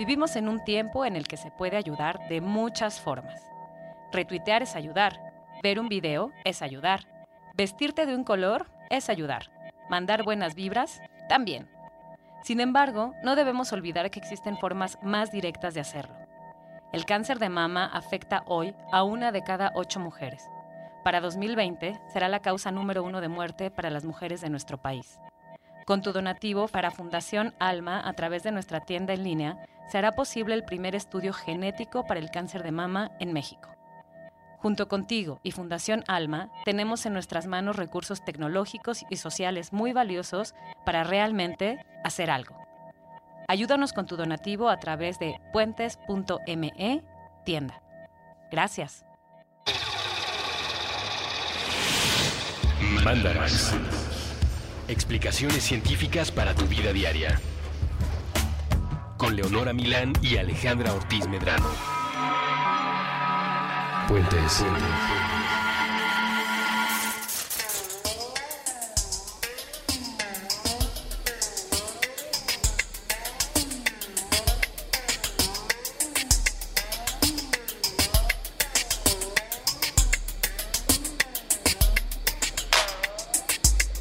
Vivimos en un tiempo en el que se puede ayudar de muchas formas. Retuitear es ayudar, ver un video es ayudar, vestirte de un color es ayudar, mandar buenas vibras también. Sin embargo, no debemos olvidar que existen formas más directas de hacerlo. El cáncer de mama afecta hoy a una de cada ocho mujeres. Para 2020 será la causa número uno de muerte para las mujeres de nuestro país. Con tu donativo para Fundación Alma a través de nuestra tienda en línea, se hará posible el primer estudio genético para el cáncer de mama en México. Junto contigo y Fundación Alma, tenemos en nuestras manos recursos tecnológicos y sociales muy valiosos para realmente hacer algo. Ayúdanos con tu donativo a través de puentes.me tienda. Gracias. Mandarax. Explicaciones científicas para tu vida diaria. Con Leonora Milán y Alejandra Ortiz Medrano. Puentes.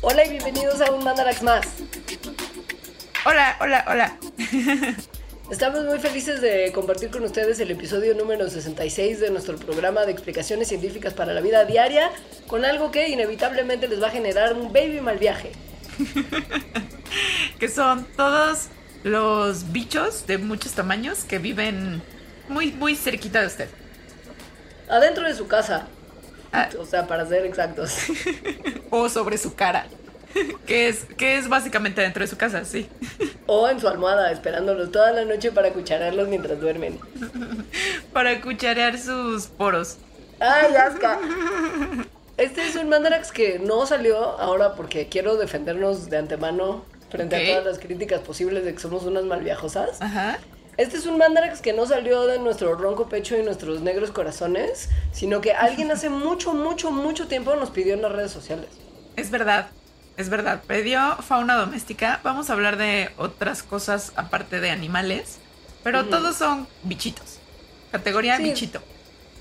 Hola y bienvenidos a un Mandarax más. Hola, hola, hola. Estamos muy felices de compartir con ustedes el episodio número 66 de nuestro programa de explicaciones científicas para la vida diaria, con algo que inevitablemente les va a generar un baby mal viaje. que son todos los bichos de muchos tamaños que viven muy, muy cerquita de usted. Adentro de su casa. Ah. O sea, para ser exactos. o sobre su cara. que es, que es básicamente dentro de su casa, sí. O en su almohada, esperándolos toda la noche para cuchararlos mientras duermen. para cucharear sus poros. ¡Ay, asca! Este es un Mandarax que no salió ahora porque quiero defendernos de antemano frente a todas las críticas posibles de que somos unas malviajosas. Ajá. Este es un Mandarax que no salió de nuestro ronco pecho y nuestros negros corazones, sino que alguien hace mucho, mucho, mucho tiempo nos pidió en las redes sociales. Es verdad. Es verdad. Pedió fauna doméstica. Vamos a hablar de otras cosas aparte de animales. Pero todos son bichitos. Categoría Sí. bichito.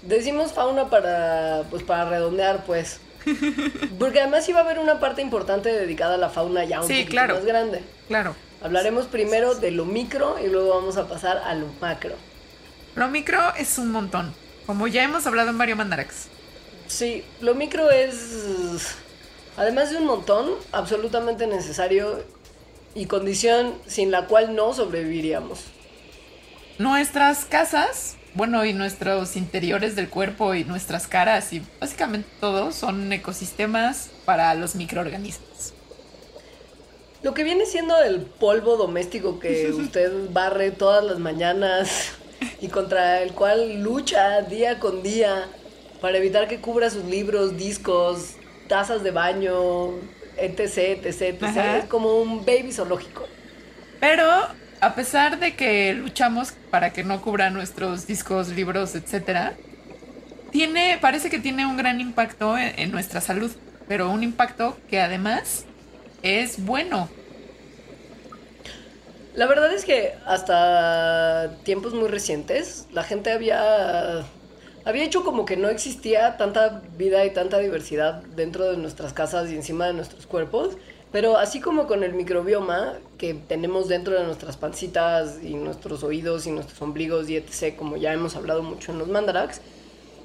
Decimos fauna para, pues, para redondear, pues. Porque además iba a haber una parte importante dedicada a la fauna ya un Sí, poquito claro. más grande. Claro. Hablaremos primero de lo micro y luego vamos a pasar a lo macro. Lo micro es un montón. Como ya hemos hablado en varios mandarax. Sí, lo micro es, además de un montón, absolutamente necesario y condición sin la cual no sobreviviríamos. Nuestras casas, bueno, y nuestros interiores del cuerpo y nuestras caras y básicamente todo son ecosistemas para los microorganismos. Lo que viene siendo el polvo doméstico que usted barre todas las mañanas y contra el cual lucha día con día para evitar que cubra sus libros, discos, tazas de baño, etc, etc, etc. Ajá. Es como un baby zoológico. Pero a pesar de que luchamos para que no cubra nuestros discos, libros, etcétera, tiene, parece que tiene un gran impacto en, en nuestra salud, pero un impacto que además es bueno. La verdad es que hasta tiempos muy recientes la gente había había hecho como que no existía tanta vida y tanta diversidad dentro de nuestras casas y encima de nuestros cuerpos, pero así como con el microbioma que tenemos dentro de nuestras pancitas y nuestros oídos y nuestros ombligos y etc, como ya hemos hablado mucho en los mandarax,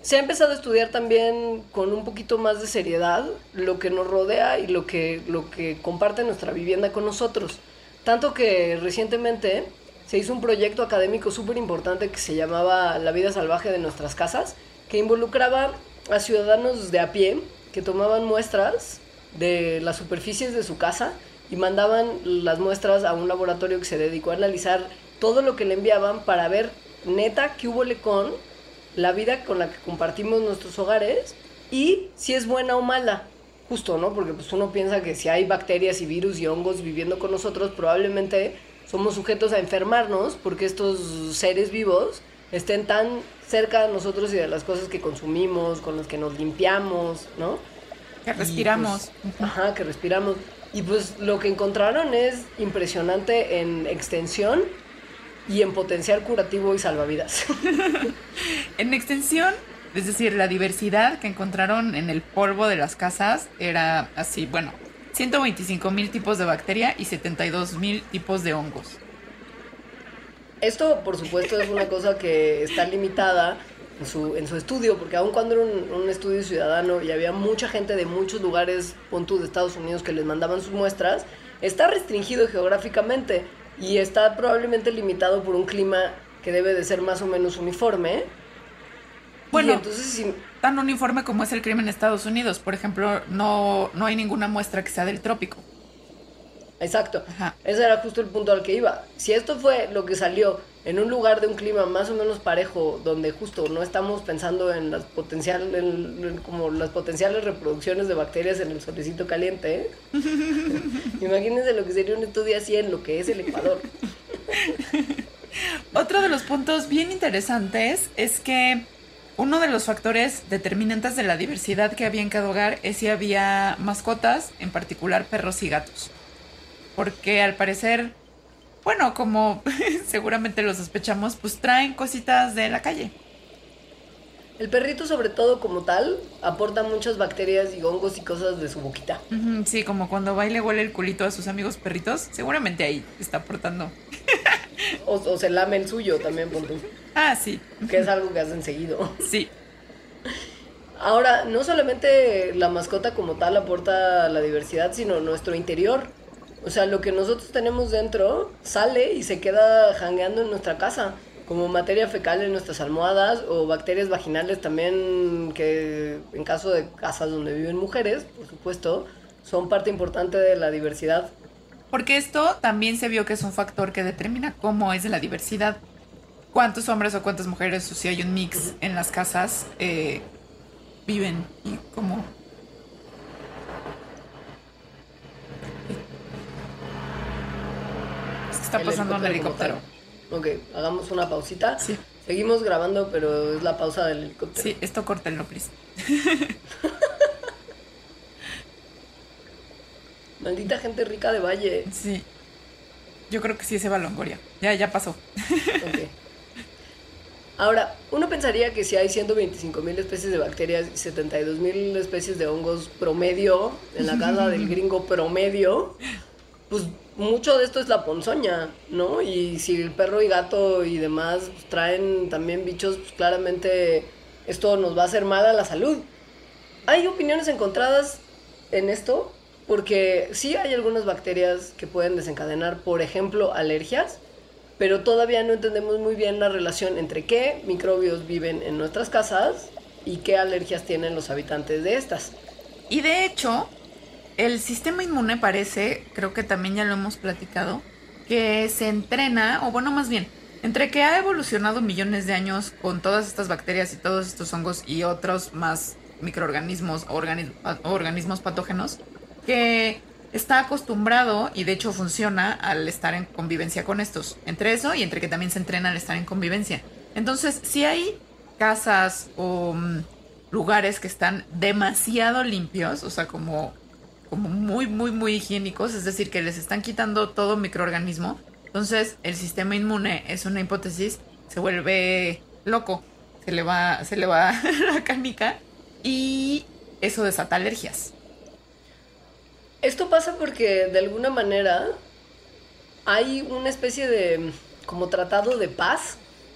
se ha empezado a estudiar también con un poquito más de seriedad lo que nos rodea y lo que, lo que comparte nuestra vivienda con nosotros. Tanto que recientemente se hizo un proyecto académico súper importante que se llamaba La vida salvaje de nuestras casas, que involucraba a ciudadanos de a pie que tomaban muestras de las superficies de su casa y mandaban las muestras a un laboratorio que se dedicó a analizar todo lo que le enviaban para ver neta qué hubo con la vida con la que compartimos nuestros hogares y si es buena o mala. Justo, ¿no? Porque pues uno piensa que si hay bacterias y virus y hongos viviendo con nosotros, probablemente somos sujetos a enfermarnos porque estos seres vivos estén tan cerca de nosotros y de las cosas que consumimos, con las que nos limpiamos, ¿no? Que Y, respiramos. pues, ajá, que respiramos. Y pues lo que encontraron es impresionante en extensión y en potencial curativo y salvavidas. En extensión, es decir, la diversidad que encontraron en el polvo de las casas era así, bueno, 125 mil tipos de bacteria y 72 mil tipos de hongos. Esto, por supuesto, es una cosa que está limitada en su, en su estudio, porque aun cuando era un, un estudio ciudadano y había mucha gente de muchos lugares, pon tú, de Estados Unidos, que les mandaban sus muestras, está restringido geográficamente y está probablemente limitado por un clima que debe de ser más o menos uniforme. Bueno, y entonces si, tan uniforme como es el crimen en Estados Unidos. Por ejemplo, no, no hay ninguna muestra que sea del trópico. Exacto. Ajá. Ese era justo el punto al que iba. Si esto fue lo que salió en un lugar de un clima más o menos parejo, donde justo no estamos pensando en las potencial, en- en como las potenciales reproducciones de bacterias en el solecito caliente, ¿eh? imagínense lo que sería un estudio así en lo que es el Ecuador. Otro de los puntos bien interesantes es que uno de los factores determinantes de la diversidad que había en cada hogar es si había mascotas, en particular perros y gatos. Porque al parecer, bueno, como seguramente lo sospechamos, pues traen cositas de la calle. El perrito, sobre todo como tal, aporta muchas bacterias y hongos y cosas de su boquita. Sí, como cuando va y le huele el culito a sus amigos perritos, seguramente ahí está aportando. O, o se lame el suyo también, pon tú, Ah, sí, que es algo que hacen seguido. sí. Ahora, no solamente la mascota como tal aporta la diversidad, sino nuestro interior. O sea, lo que nosotros tenemos dentro sale y se queda jangueando en nuestra casa, como materia fecal en nuestras almohadas o bacterias vaginales también, que en caso de casas donde viven mujeres, por supuesto, son parte importante de la diversidad. Porque esto también se vio que es un factor que determina cómo es la diversidad. Cuántos hombres o cuántas mujeres, o si hay un mix en las casas, eh, viven y cómo. Que está El pasando un helicóptero helicóptero. Ok, hagamos una pausita. Sí. Seguimos grabando, pero es la pausa del helicóptero. Sí, esto córtenlo, please. Maldita gente rica de Valle. Sí. Yo creo que sí se va a Longoria. Ya, ya pasó. Ok. Ahora, uno pensaría que si hay 125 mil especies de bacterias y 72 mil especies de hongos promedio en la casa del gringo promedio, pues mucho de esto es la ponzoña, ¿no? Y si el perro y gato y demás pues, traen también bichos, pues claramente esto nos va a hacer mal a la salud. Hay opiniones encontradas en esto, porque sí hay algunas bacterias que pueden desencadenar, por ejemplo, alergias, pero todavía no entendemos muy bien la relación entre qué microbios viven en nuestras casas y qué alergias tienen los habitantes de estas. Y de hecho, el sistema inmune parece, creo que también ya lo hemos platicado, que se entrena, o bueno, más bien, entre que ha evolucionado millones de años con todas estas bacterias y todos estos hongos y otros más microorganismos o organi- o organismos patógenos, que está acostumbrado y de hecho funciona al estar en convivencia con estos. Entre eso y entre que también se entrena al estar en convivencia. Entonces, si hay casas o mm, lugares que están demasiado limpios, o sea, como, como muy, muy, muy higiénicos, es decir, que les están quitando todo microorganismo, entonces el sistema inmune es una hipótesis, se vuelve loco, se le va, se le va la canica y eso desata alergias. Esto pasa porque de alguna manera hay una especie de como tratado de paz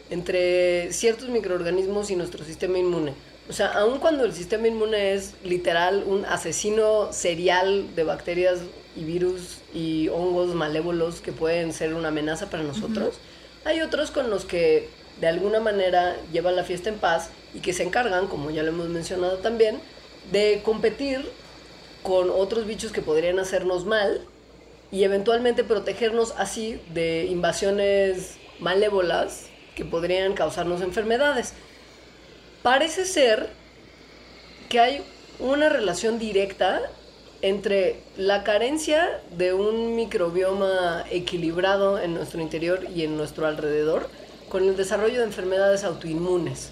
entre ciertos microorganismos y nuestro sistema inmune. O sea, aun cuando el sistema inmune es literal un asesino serial de bacterias y virus y hongos malévolos que pueden ser una amenaza para nosotros, hay otros con los que de alguna manera llevan la fiesta en paz y que se encargan, como ya lo hemos mencionado también, de competir con otros bichos que podrían hacernos mal y eventualmente protegernos así de invasiones malévolas que podrían causarnos enfermedades. Parece ser que hay una relación directa entre la carencia de un microbioma equilibrado en nuestro interior y en nuestro alrededor con el desarrollo de enfermedades autoinmunes.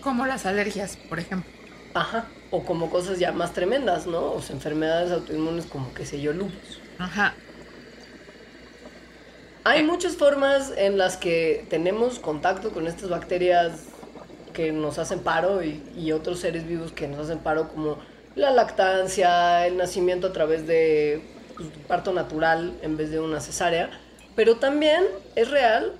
Como las alergias, por ejemplo. Ajá. O como cosas ya más tremendas, ¿no? O sea, enfermedades autoinmunes como, qué sé yo, lupus. Ajá. Hay muchas formas en las que tenemos contacto con estas bacterias que nos hacen paro y, y otros seres vivos que nos hacen paro como la lactancia, el nacimiento a través de pues, parto natural en vez de una cesárea. Pero también es real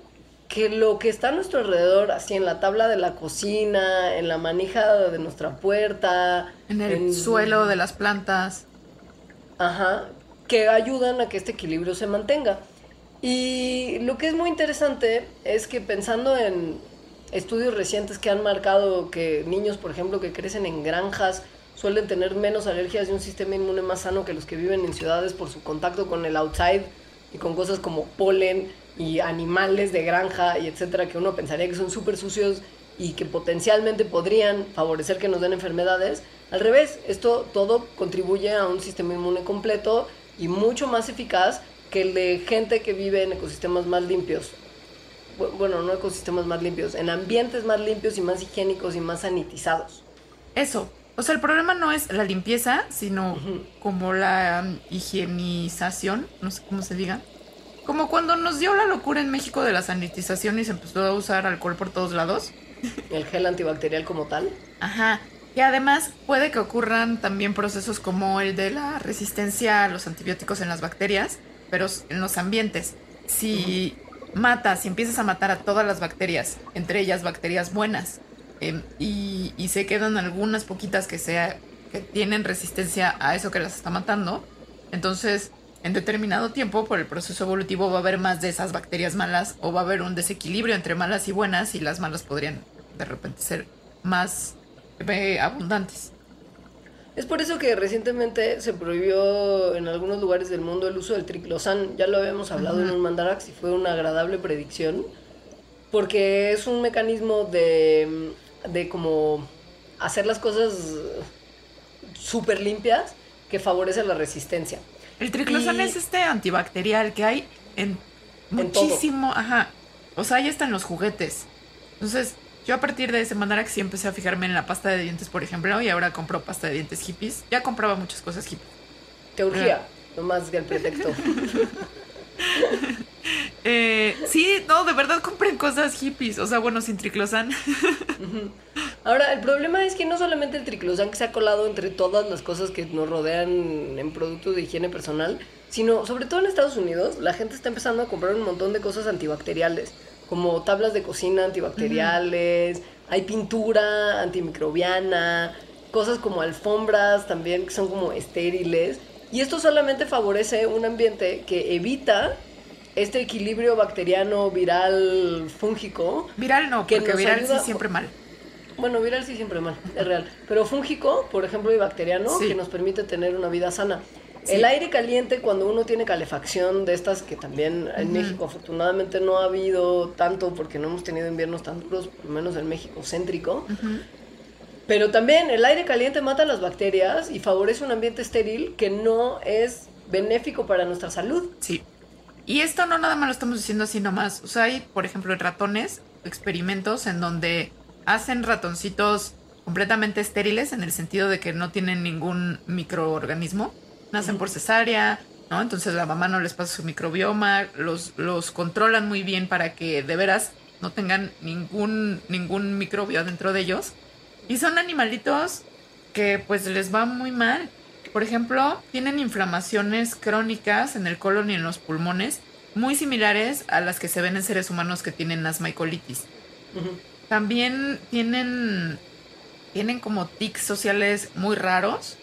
que lo que está a nuestro alrededor, así en la tabla de la cocina, en la manija de nuestra puerta, En el suelo de las plantas. Ajá, que ayudan a que este equilibrio se mantenga. Y lo que es muy interesante es que pensando en estudios recientes que han marcado que niños, por ejemplo, que crecen en granjas, suelen tener menos alergias y un sistema inmune más sano que los que viven en ciudades por su contacto con el outside y con cosas como polen y animales de granja y etcétera, que uno pensaría que son súper sucios y que potencialmente podrían favorecer que nos den enfermedades. Al revés, esto todo contribuye a un sistema inmune completo y mucho más eficaz que el de gente que vive en ecosistemas más limpios. Bu- Bueno, no ecosistemas más limpios, en ambientes más limpios y más higiénicos y más sanitizados. Eso. O sea, el problema no es la limpieza, sino como la um, higienización, no sé cómo se diga. Como cuando nos dio la locura en México de la sanitización y se empezó a usar alcohol por todos lados. El gel antibacterial como tal. Ajá. Que además puede que ocurran también procesos como el de la resistencia a los antibióticos en las bacterias, pero en los ambientes. Si matas, si empiezas a matar a todas las bacterias, entre ellas bacterias buenas, em, y, y se quedan algunas poquitas que, sea, que tienen resistencia a eso que las está matando, entonces en determinado tiempo por el proceso evolutivo va a haber más de esas bacterias malas o va a haber un desequilibrio entre malas y buenas y las malas podrían de repente ser más eh, abundantes. Es por eso que recientemente se prohibió en algunos lugares del mundo el uso del triclosan. Ya lo habíamos hablado en un mandarax y fue una agradable predicción. Porque es un mecanismo de, de como hacer las cosas súper limpias que favorece la resistencia. El triclosan Y- es este antibacterial que hay en En todo. muchísimo, ajá. O sea, ahí están los juguetes. Entonces, yo a partir de ese Mandarax sí empecé a fijarme en la pasta de dientes, por ejemplo, y ahora compro pasta de dientes hippies. Ya compraba muchas cosas hippies. Te urgía, no más que el pretexto. Eh, sí, no, de verdad compré cosas hippies. O sea, bueno, sin triclosan. Ahora, el problema es que no solamente el triclosan que se ha colado entre todas las cosas que nos rodean en productos de higiene personal, sino sobre todo en Estados Unidos, la gente está empezando a comprar un montón de cosas antibacteriales, como tablas de cocina antibacteriales, hay pintura antimicrobiana, cosas como alfombras también que son como estériles, y esto solamente favorece un ambiente que evita este equilibrio bacteriano, viral, fúngico, Viral no, Que porque viral ayuda- sí siempre mal. bueno, viral sí siempre mal, es real. Pero fúngico, por ejemplo, y bacteriano, Sí. que nos permite tener una vida sana. Sí. El aire caliente, cuando uno tiene calefacción de estas, que también en. México afortunadamente no ha habido tanto, porque no hemos tenido inviernos tan duros, por lo menos en México céntrico. Ujú. Pero también el aire caliente mata las bacterias y favorece un ambiente estéril que no es benéfico para nuestra salud. Sí. Y esto no nada más lo estamos diciendo así nomás. O sea, hay, por ejemplo, en ratones, experimentos en donde hacen ratoncitos completamente estériles en el sentido de que no tienen ningún microorganismo. Nacen por cesárea, ¿no? Entonces la mamá no les pasa su microbioma, los, los controlan muy bien para que de veras no tengan ningún, ningún microbio dentro de ellos. Y son animalitos que pues les va muy mal. Por ejemplo, tienen inflamaciones crónicas en el colon y en los pulmones, muy similares a las que se ven en seres humanos que tienen asma y colitis. También tienen, tienen como tics sociales muy raros,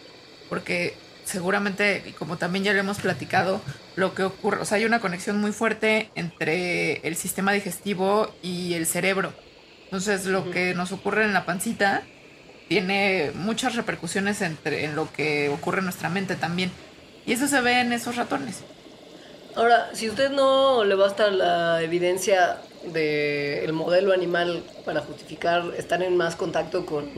porque seguramente, y como también ya lo hemos platicado, lo que ocurre, o sea, hay una conexión muy fuerte entre el sistema digestivo y el cerebro. Entonces, lo que nos ocurre en la pancita tiene muchas repercusiones entre, en lo que ocurre en nuestra mente también. Y eso se ve en esos ratones. Ahora, si usted no le basta la evidencia del modelo animal para justificar estar en más contacto con,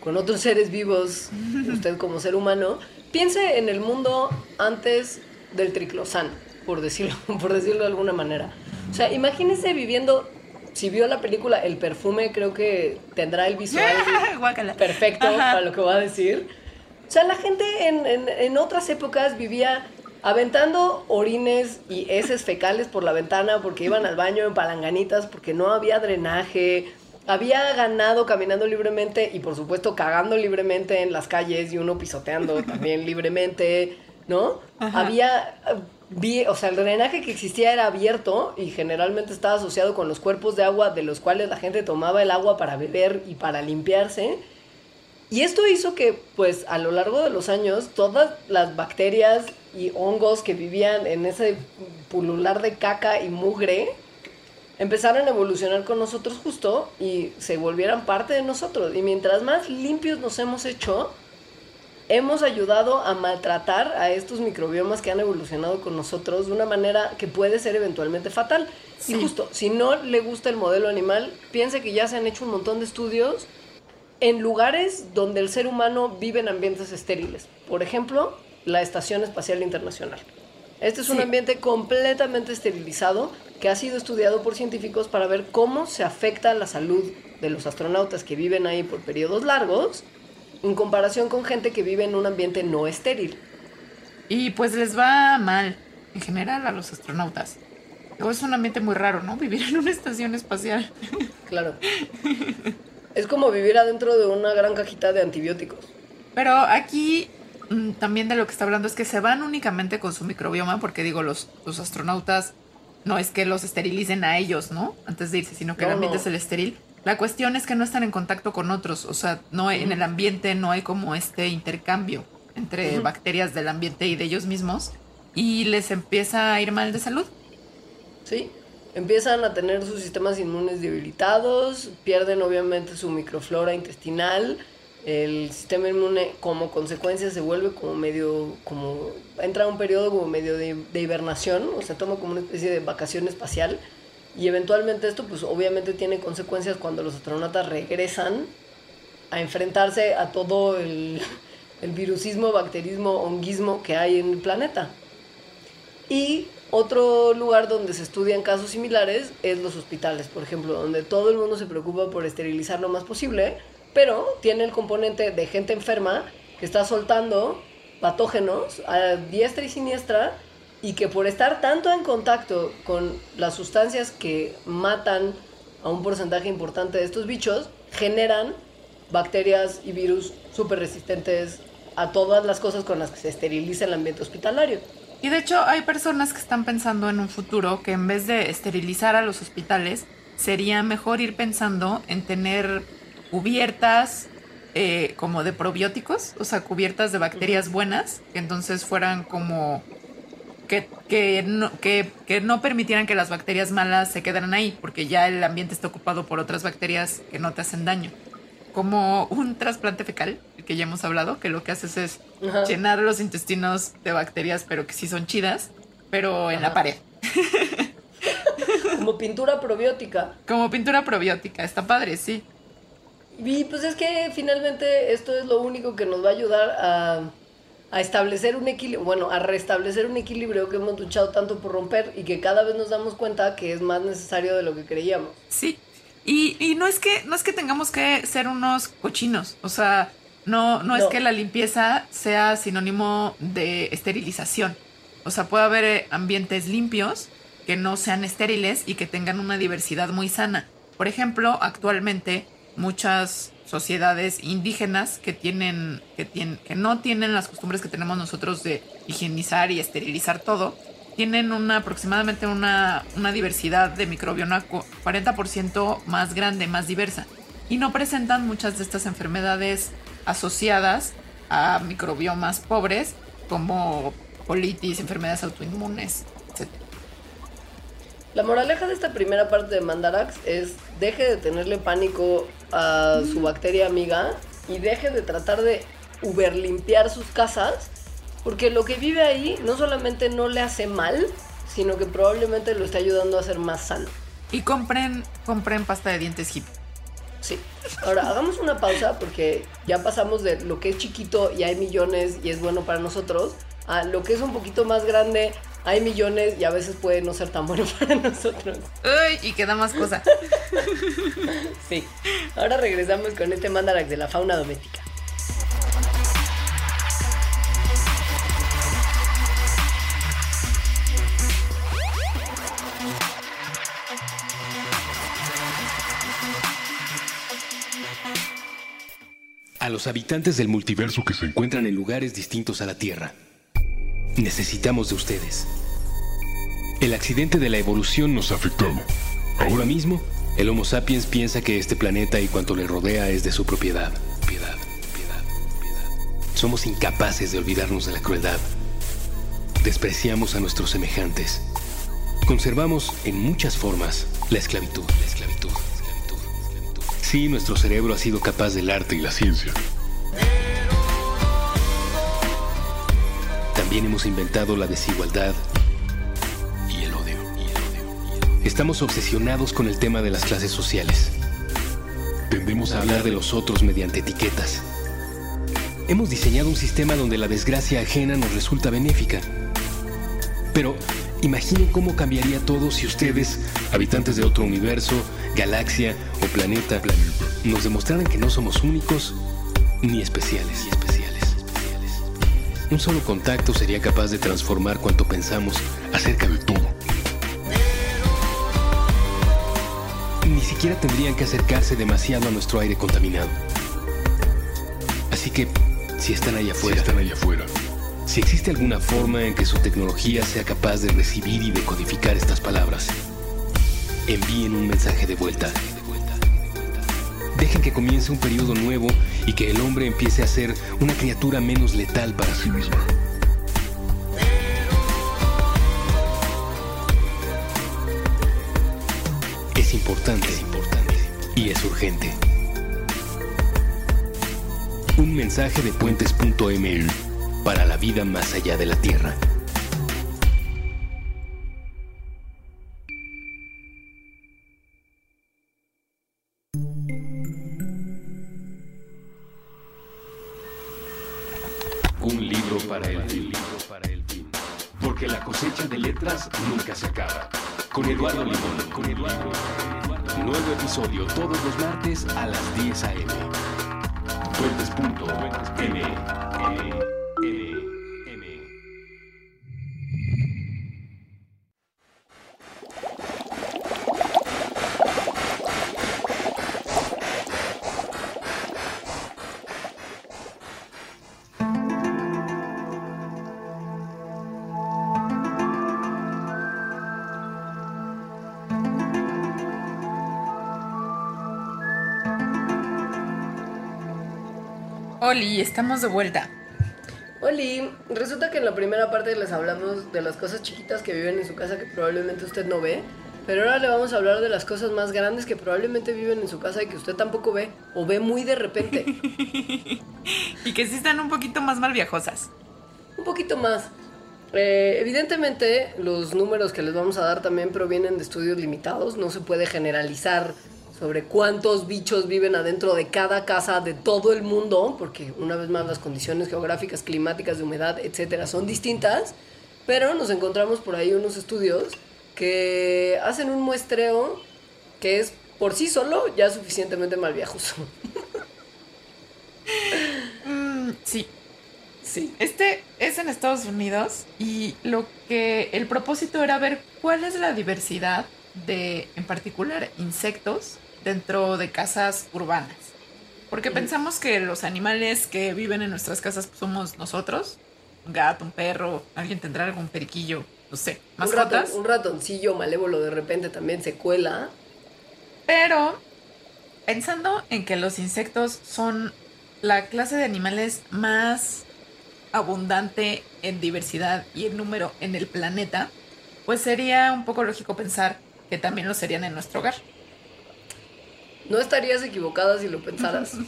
con otros seres vivos, usted como ser humano, piense en el mundo antes del triclosan, por decirlo, por decirlo de alguna manera. O sea, imagínese viviendo, si vio la película El perfume, creo que tendrá el visual perfecto Ajá. para lo que voy a decir. O sea, la gente en, en- en otras épocas vivía aventando orines y heces fecales por la ventana porque iban al baño en palanganitas porque no había drenaje. Había ganado caminando libremente y por supuesto cagando libremente en las calles y uno pisoteando también libremente, ¿no? Había vi, o sea, el drenaje que existía era abierto y generalmente estaba asociado con los cuerpos de agua de los cuales la gente tomaba el agua para beber y para limpiarse. Y esto hizo que, pues, a lo largo de los años, todas las bacterias y hongos que vivían en ese pulular de caca y mugre empezaran a evolucionar con nosotros justo y se volvieran parte de nosotros. Y mientras más limpios nos hemos hecho, hemos ayudado a maltratar a estos microbiomas que han evolucionado con nosotros de una manera que puede ser eventualmente fatal. Y justo, si no le gusta el modelo animal, piense que ya se han hecho un montón de estudios en lugares donde el ser humano vive en ambientes estériles. Por ejemplo, la Estación Espacial Internacional. Este es un ambiente completamente esterilizado que ha sido estudiado por científicos para ver cómo se afecta la salud de los astronautas que viven ahí por periodos largos en comparación con gente que vive en un ambiente no estéril. Y pues les va mal, en general, a los astronautas. Luego es un ambiente muy raro, ¿no? Vivir en una estación espacial. Claro. es como vivir adentro de una gran cajita de antibióticos. Pero aquí mm, también de lo que está hablando es que se van únicamente con su microbioma, porque digo, los, los astronautas no es que los esterilicen a ellos, ¿no? Antes de irse, sino que el ambiente es el estéril. La cuestión es que no están en contacto con otros, o sea, no en el ambiente no hay como este intercambio entre bacterias del ambiente y de ellos mismos y les empieza a ir mal de salud. Sí, empiezan a tener sus sistemas inmunes debilitados, pierden obviamente su microflora intestinal, el sistema inmune como consecuencia se vuelve como medio, como entra a un periodo como medio de, de hibernación, o sea, toma como una especie de vacación espacial y eventualmente esto pues obviamente tiene consecuencias cuando los astronautas regresan a enfrentarse a todo el, el virusismo, bacterismo, honguismo que hay en el planeta. Y otro lugar donde se estudian casos similares es los hospitales, por ejemplo, donde todo el mundo se preocupa por esterilizar lo más posible, pero tiene el componente de gente enferma que está soltando patógenos a diestra y siniestra y que por estar tanto en contacto con las sustancias que matan a un porcentaje importante de estos bichos, generan bacterias y virus súper resistentes a todas las cosas con las que se esteriliza el ambiente hospitalario. Y de hecho hay personas que están pensando en un futuro que en vez de esterilizar a los hospitales, sería mejor ir pensando en tener cubiertas eh, como de probióticos, o sea, cubiertas de bacterias buenas, que entonces fueran como que, no, que, no permitieran que las bacterias malas se quedaran ahí, porque ya el ambiente está ocupado por otras bacterias que no te hacen daño. Como un trasplante fecal, que ya hemos hablado, que lo que haces es llenar los intestinos de bacterias, pero que sí son chidas, pero en la pared. Como pintura probiótica. Como pintura probiótica, está padre, sí. Y pues es que finalmente esto es lo único que nos va a ayudar a a establecer un equilibrio, bueno, a restablecer un equilibrio que hemos luchado tanto por romper y que cada vez nos damos cuenta que es más necesario de lo que creíamos. Sí. Y, y no es que no es que tengamos que ser unos cochinos, o sea, no, no, es que la limpieza sea sinónimo de esterilización. O sea, puede haber eh, ambientes limpios que no sean estériles y que tengan una diversidad muy sana. Por ejemplo, actualmente muchas sociedades indígenas que tienen, que tienen, que no tienen las costumbres que tenemos nosotros de higienizar y esterilizar todo, tienen una aproximadamente una, una diversidad de microbioma 40% más grande, más diversa. Y no presentan muchas de estas enfermedades asociadas a microbiomas pobres como colitis, enfermedades autoinmunes. La moraleja de esta primera parte de Mandarax es deje de tenerle pánico a su bacteria amiga y deje de tratar de uber limpiar sus casas, porque lo que vive ahí no solamente no le hace mal, sino que probablemente lo está ayudando a ser más sano. Y compren, compren pasta de dientes hip. Sí. Ahora, hagamos una pausa porque ya pasamos de lo que es chiquito y hay millones y es bueno para nosotros, a lo que es un poquito más grande, hay millones y a veces puede no ser tan bueno para nosotros. Uy, y queda más cosa. sí. Ahora regresamos con este mandarax de la fauna doméstica. A los habitantes del multiverso que se encuentran en lugares distintos a la Tierra Necesitamos de ustedes. El accidente de la evolución nos ha afectado. Ahora mismo, el Homo sapiens piensa que este planeta y cuanto le rodea es de su propiedad. Piedad, piedad, piedad. Somos incapaces de olvidarnos de la crueldad. Despreciamos a nuestros semejantes. Conservamos en muchas formas la esclavitud, la esclavitud. Sí, nuestro cerebro ha sido capaz del arte y la ciencia. También hemos inventado la desigualdad y el odio. Estamos obsesionados con el tema de las clases sociales. Tendemos a hablar de los otros mediante etiquetas. Hemos diseñado un sistema donde la desgracia ajena nos resulta benéfica. Pero imaginen cómo cambiaría todo si ustedes, habitantes de otro universo, galaxia o planeta, nos demostraran que no somos únicos ni especiales. Ni especiales. Un solo contacto sería capaz de transformar cuanto pensamos acerca de todo. Ni siquiera tendrían que acercarse demasiado a nuestro aire contaminado. Así que, si están allá afuera, Si están allá afuera. si existe alguna forma en que su tecnología sea capaz de recibir y decodificar estas palabras, envíen un mensaje de vuelta. Dejen que comience un periodo nuevo y que el hombre empiece a ser una criatura menos letal para sí misma. Es importante, es importante y es urgente. Un mensaje de puentes.ml para la vida más allá de la Tierra. Episodio todos los martes a las 10 a.m. Oli, estamos de vuelta. Oli, resulta que en la primera parte les hablamos de las cosas chiquitas que viven en su casa que probablemente usted no ve, pero ahora le vamos a hablar de las cosas más grandes que probablemente viven en su casa y que usted tampoco ve o ve muy de repente. Y que sí están un poquito más mal viajosas. Un poquito más. Eh, evidentemente, los números que les vamos a dar también provienen de estudios limitados. No se puede generalizar sobre cuántos bichos viven adentro de cada casa de todo el mundo, porque una vez más las condiciones geográficas, climáticas, de humedad, etcétera, son distintas. Pero nos encontramos por ahí unos estudios que hacen un muestreo que es por sí solo ya suficientemente mal viajoso. Mm, sí, sí. Este es en Estados Unidos y lo que el propósito era ver cuál es la diversidad de, en particular, insectos dentro de casas urbanas. Porque pensamos que los animales que viven en nuestras casas somos nosotros, un gato, un perro, alguien tendrá algún periquillo, no sé, Un, ratón- mascotas. un ratoncillo malévolo de repente también se cuela. Pero pensando en que los insectos son la clase de animales más abundante en diversidad y en número en el planeta, pues sería un poco lógico pensar que también lo serían en nuestro hogar. No estarías equivocada si lo pensaras.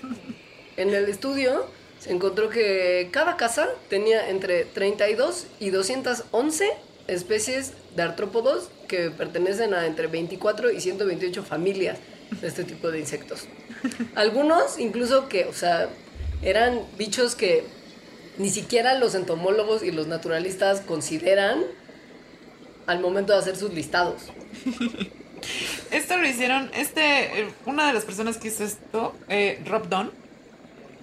En el estudio se encontró que cada casa tenía entre 32 y 211 especies de artrópodos que pertenecen a entre 24 y 128 familias de este tipo de insectos. Algunos incluso que, o sea, eran bichos que ni siquiera los entomólogos y los naturalistas consideran al momento de hacer sus listados. Esto lo hicieron, este, eh, una de las personas que hizo esto, eh, Rob Don,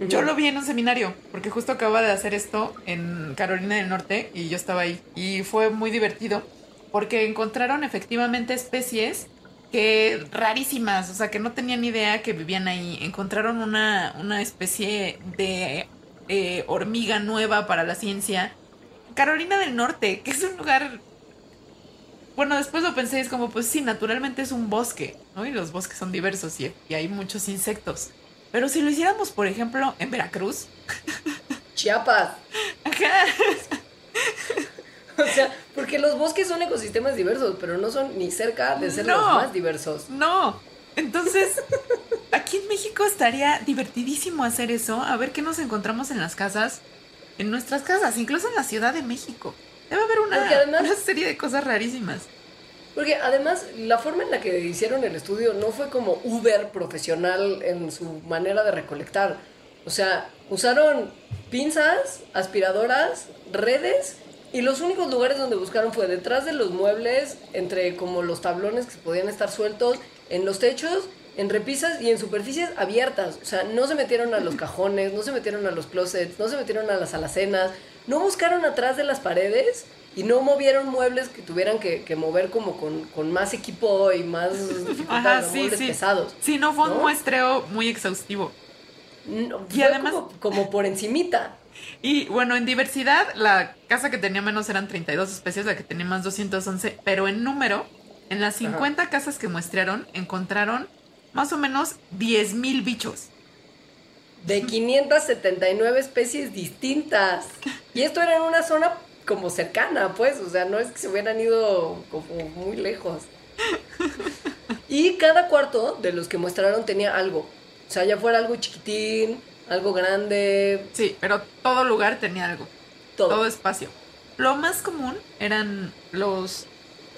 yo lo vi en un seminario, porque justo acaba de hacer esto en Carolina del Norte y yo estaba ahí. Y fue muy divertido, porque encontraron efectivamente especies que rarísimas, o sea, que no tenían idea que vivían ahí. Encontraron una, una especie de eh, hormiga nueva para la ciencia. Carolina del Norte, que es un lugar... Bueno, después lo pensé, es como, pues sí, naturalmente es un bosque, ¿no? Y los bosques son diversos y, y hay muchos insectos. Pero si lo hiciéramos, por ejemplo, en Veracruz. Chiapas. Ajá. O sea, porque los bosques son ecosistemas diversos, pero no son ni cerca de ser No. los más diversos. No. Entonces, aquí en México estaría divertidísimo hacer eso, a ver qué nos encontramos en las casas, en nuestras casas, incluso en la Ciudad de México. Debe haber una, además- una serie de cosas rarísimas. Porque además la forma en la que hicieron el estudio no fue como Uber profesional en su manera de recolectar. O sea, usaron pinzas, aspiradoras, redes y los únicos lugares donde buscaron fue detrás de los muebles, entre como los tablones que podían estar sueltos, en los techos, en repisas y en superficies abiertas. O sea, no se metieron a los cajones, no se metieron a los closets, no se metieron a las alacenas, no buscaron atrás de las paredes y no movieron muebles que tuvieran que, que mover como con, con más equipo y más dificultad, Ajá, sí, muebles sí. pesados. Sí, no fue un muestreo muy exhaustivo. No, Y además- como, como por encimita. Y bueno, en diversidad, la casa que tenía menos eran 32 especies, la que tenía más 211, pero en número, en las 50 casas que muestrearon, encontraron más o menos 10.000 bichos. De 579 especies distintas. Y esto era en una zona como cercana, pues. O sea, no es que se hubieran ido como muy lejos. Y cada cuarto de los que mostraron tenía algo. O sea, ya fuera algo chiquitín, algo grande, Sí, pero todo lugar tenía algo. todo. todo espacio. Lo más común eran los,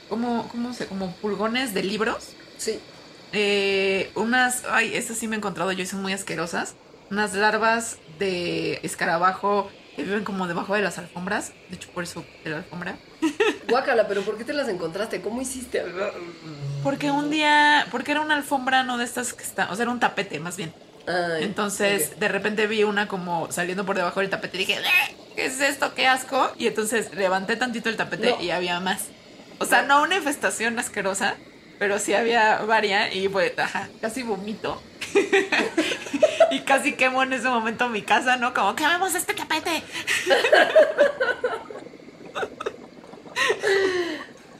¿cómo, cómo se, como pulgones de libros. Sí. Eh, unas, ay, estas sí me he encontrado yo son muy asquerosas. Unas larvas de escarabajo que viven como debajo de las alfombras. De hecho, por eso de la alfombra. Guácala, pero ¿por qué te las encontraste? ¿Cómo hiciste? Porque un día, porque era una alfombra, no de estas que está, o sea, era un tapete más bien. Ay, Entonces, de repente vi una como saliendo por debajo del tapete y dije, "Eh, ¿qué es esto? ¡Qué asco! Y entonces levanté tantito el tapete No. y había más. O sea, no una infestación asquerosa, pero sí había varias y pues, ajá, casi vomito. y casi quemo en ese momento mi casa, ¿no? Como, quememos este tapete.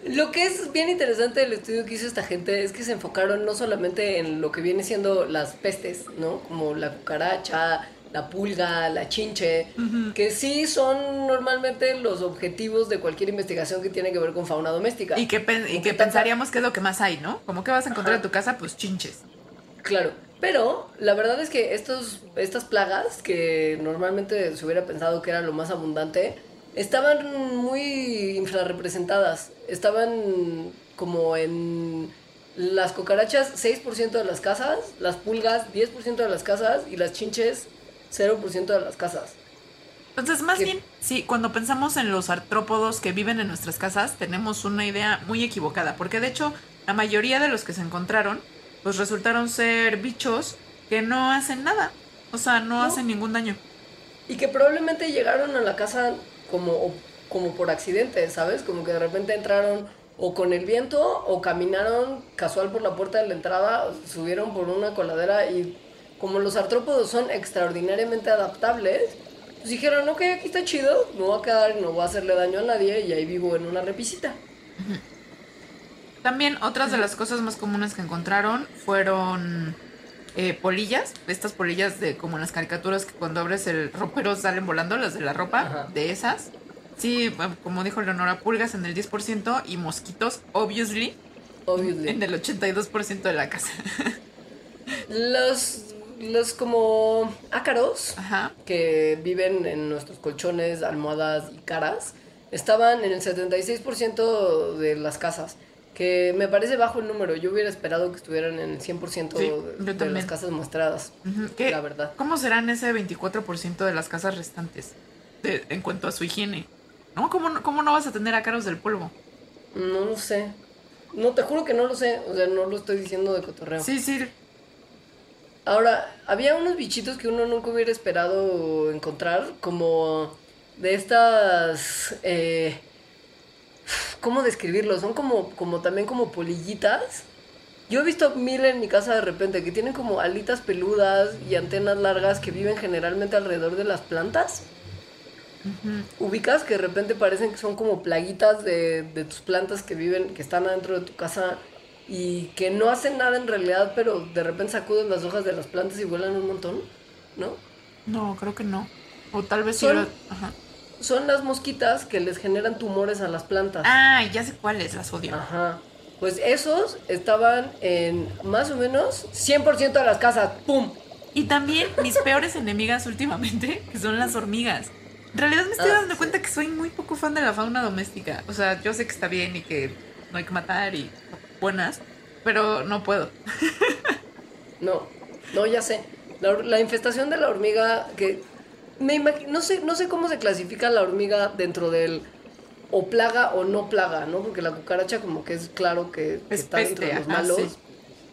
Lo que es bien interesante del estudio que hizo esta gente es que se enfocaron no solamente en lo que viene siendo las pestes, ¿no? Como la cucaracha, la pulga, la chinche, que sí son normalmente los objetivos de cualquier investigación que tiene que ver con fauna doméstica. Y que, pen- y que pensaríamos que es lo que más hay, ¿no? Como que vas a encontrar Ajá. en tu casa, pues chinches. Claro, pero la verdad es que estos, estas plagas, que normalmente se hubiera pensado que era lo más abundante, estaban muy infrarrepresentadas. Estaban como en las cucarachas 6% de las casas, las pulgas 10% de las casas y las chinches 0% de las casas. Entonces, más ¿Qué? bien, sí, cuando pensamos en los artrópodos que viven en nuestras casas, tenemos una idea muy equivocada, porque de hecho, la mayoría de los que se encontraron, pues resultaron ser bichos que no hacen nada, o sea, no, No. hacen ningún daño. Y que probablemente llegaron a la casa como, como por accidente, ¿sabes? Como que de repente entraron o con el viento o caminaron casual por la puerta de la entrada, subieron por una coladera y como los artrópodos son extraordinariamente adaptables, pues dijeron, ok, aquí está chido, me voy a quedar y no voy a hacerle daño a nadie y ahí vivo en una repisita. También otras de las cosas más comunes que encontraron fueron eh, polillas, estas polillas de como en las caricaturas que cuando abres el ropero salen volando, las de la ropa, Ajá. de esas. Sí, como dijo Leonora, pulgas en el 10% y mosquitos, obviously, Obviously. en el 82% de la casa. Los, los como ácaros Ajá. que viven en nuestros colchones, almohadas y caras, estaban en el 76% de las casas, que me parece bajo el número. Yo hubiera esperado que estuvieran en el 100% Sí, de, las casas mostradas. Ujú, ¿qué- La verdad. ¿Cómo serán ese 24% de las casas restantes de- en cuanto a su higiene? ¿No? ¿Cómo, no- ¿Cómo no vas a tener ácaros del polvo? No lo sé. No, te juro que no lo sé. O sea, no lo estoy diciendo de cotorreo. Sí, sí. Ahora, había unos bichitos que uno nunca hubiera esperado encontrar, como de estas... eh, ¿Cómo describirlos? Son como, como también como polillitas Yo he visto mil en mi casa de repente que tienen como alitas peludas y antenas largas que viven generalmente alrededor de las plantas. Ubicas que de repente parecen que son como plaguitas de, de tus plantas que viven, que están adentro de tu casa y que no hacen nada en realidad, pero de repente sacuden las hojas de las plantas y vuelan un montón, ¿no? No, creo que no. O tal vez sí. Son- Ajá. Son las mosquitas que les generan tumores a las plantas. Ah, ya sé cuáles, las odio. Ajá. Pues esos estaban en más o menos 100% de las casas. ¡Pum! Y también mis peores enemigas últimamente, que son las hormigas. En realidad me estoy Ah, dando sí. cuenta que soy muy poco fan de la fauna doméstica. O sea, yo sé que está bien y que no hay que matar y buenas, pero no puedo. No, no, ya sé. La, la infestación de la hormiga, que me imagi- no sé, no sé cómo se clasifica la hormiga dentro del o plaga o no plaga, ¿no? Porque la cucaracha como que es claro que, que Es está dentro de peste, los malos. sí.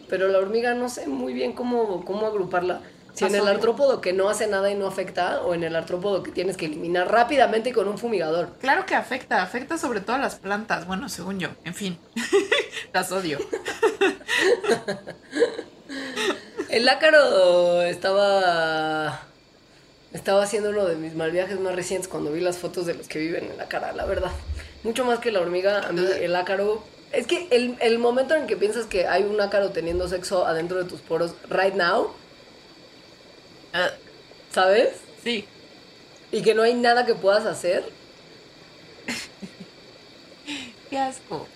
Pero la hormiga no sé muy bien cómo, cómo agruparla. Si en el artrópodo que no hace nada y no afecta, o en el artrópodo que tienes que eliminar rápidamente y con un fumigador. Claro que afecta, afecta sobre todo a las plantas, bueno, según yo, en fin, las odio. El ácaro estaba. Estaba haciendo uno de mis mal viajes más recientes cuando vi las fotos de los que viven en la cara, la verdad. Mucho más que la hormiga, a mí el ácaro. Es que el, el momento en que piensas que hay un ácaro teniendo sexo adentro de tus poros, right now, Ah, ¿sabes? sí, Y que no hay nada que puedas hacer. qué asco.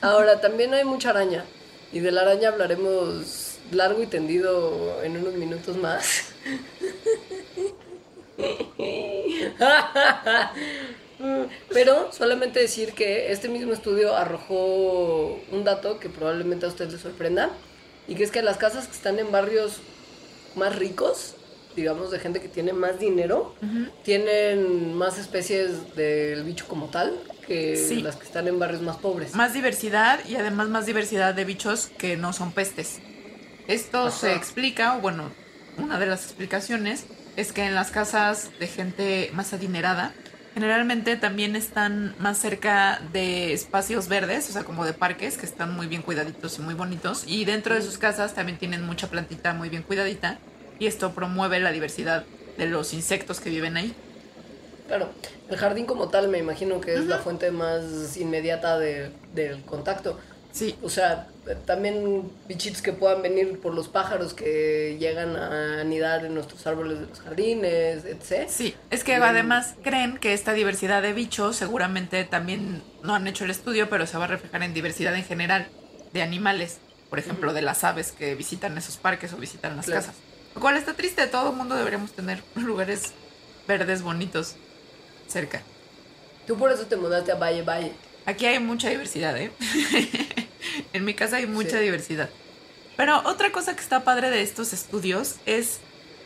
Ahora, también hay mucha araña. Y de la araña hablaremos largo y tendido en unos minutos más. Pero solamente decir que este mismo estudio arrojó un dato que probablemente a usted le sorprenda. Y que es que las casas que están en barrios más ricos, digamos de gente que tiene más dinero, tienen más especies del bicho como tal que Sí. las que están en barrios más pobres. Más diversidad y además más diversidad de bichos que no son pestes. Esto se explica, o bueno, una de las explicaciones es que en las casas de gente más adinerada, generalmente también están más cerca de espacios verdes, o sea, como de parques, que están muy bien cuidaditos y muy bonitos. Y dentro de sus casas también tienen mucha plantita muy bien cuidadita. Y esto promueve la diversidad de los insectos que viven ahí. Claro, el jardín como tal me imagino que es la fuente más inmediata de- del contacto. Sí, O sea, también bichitos que puedan venir por los pájaros que llegan a anidar en nuestros árboles de los jardines, etc. Sí, es que además creen que esta diversidad de bichos seguramente también no han hecho el estudio, pero se va a reflejar en diversidad en general de animales, por ejemplo, de las aves que visitan esos parques o visitan las Claro. casas. Lo cual está triste, todo el mundo deberíamos tener lugares verdes bonitos cerca. Tú por eso te mudaste a Valle Valle. Aquí hay mucha diversidad, ¿eh? en mi casa hay mucha Sí. diversidad. Pero otra cosa que está padre de estos estudios es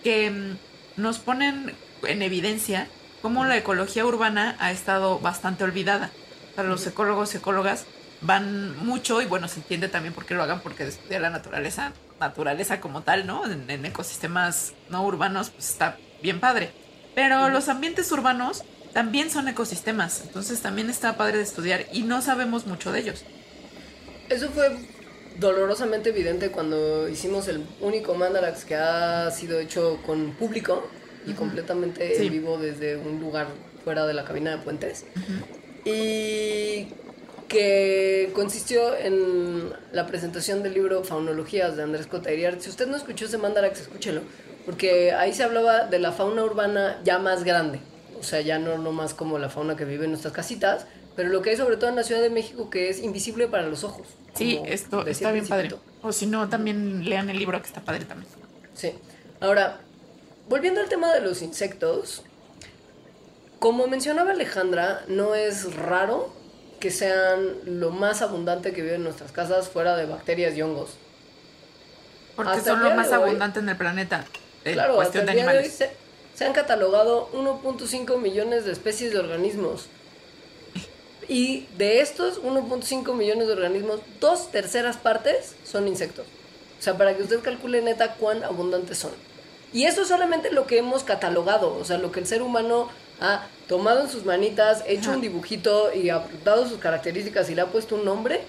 que mm, nos ponen en evidencia cómo la ecología urbana ha estado bastante olvidada. Sea, los ecólogos y ecólogas van mucho, y bueno, se entiende también por qué lo hagan, porque estudiar la naturaleza, naturaleza como tal, ¿no? En, en ecosistemas no urbanos, pues está bien padre. Pero los ambientes urbanos también son ecosistemas, entonces también está padre de estudiar y no sabemos mucho de ellos. Eso fue dolorosamente evidente cuando hicimos el único Mandarax que ha sido hecho con público y completamente Sí. en vivo desde un lugar fuera de la cabina de puentes. Y que consistió en la presentación del libro Faunologías de Andrés Cotairiar. Si usted no escuchó ese Mandarax, escúchelo, porque ahí se hablaba de la fauna urbana ya más grande, o sea, ya no, no más como la fauna que vive en nuestras casitas, pero lo que hay sobre todo en la Ciudad de México que es invisible para los ojos. Sí, esto está bien padre. O si no, también lean el libro que está padre también. Sí. Ahora, volviendo al tema de los insectos, como mencionaba Alejandra, no es raro que sean lo más abundante que vive en nuestras casas fuera de bacterias y hongos. Porque Hasta son lo más de hoy- abundante en el planeta. En claro, cuestión hasta de el de hoy animales. se, se han catalogado 1.5 millones de especies de organismos. Y de estos 1.5 millones de organismos, dos terceras partes son insectos. O sea, para que usted calcule neta cuán abundantes son. Y eso es solamente lo que hemos catalogado, o sea, lo que el ser humano ha tomado en sus manitas, hecho un dibujito y apuntado sus características y le ha puesto un nombre.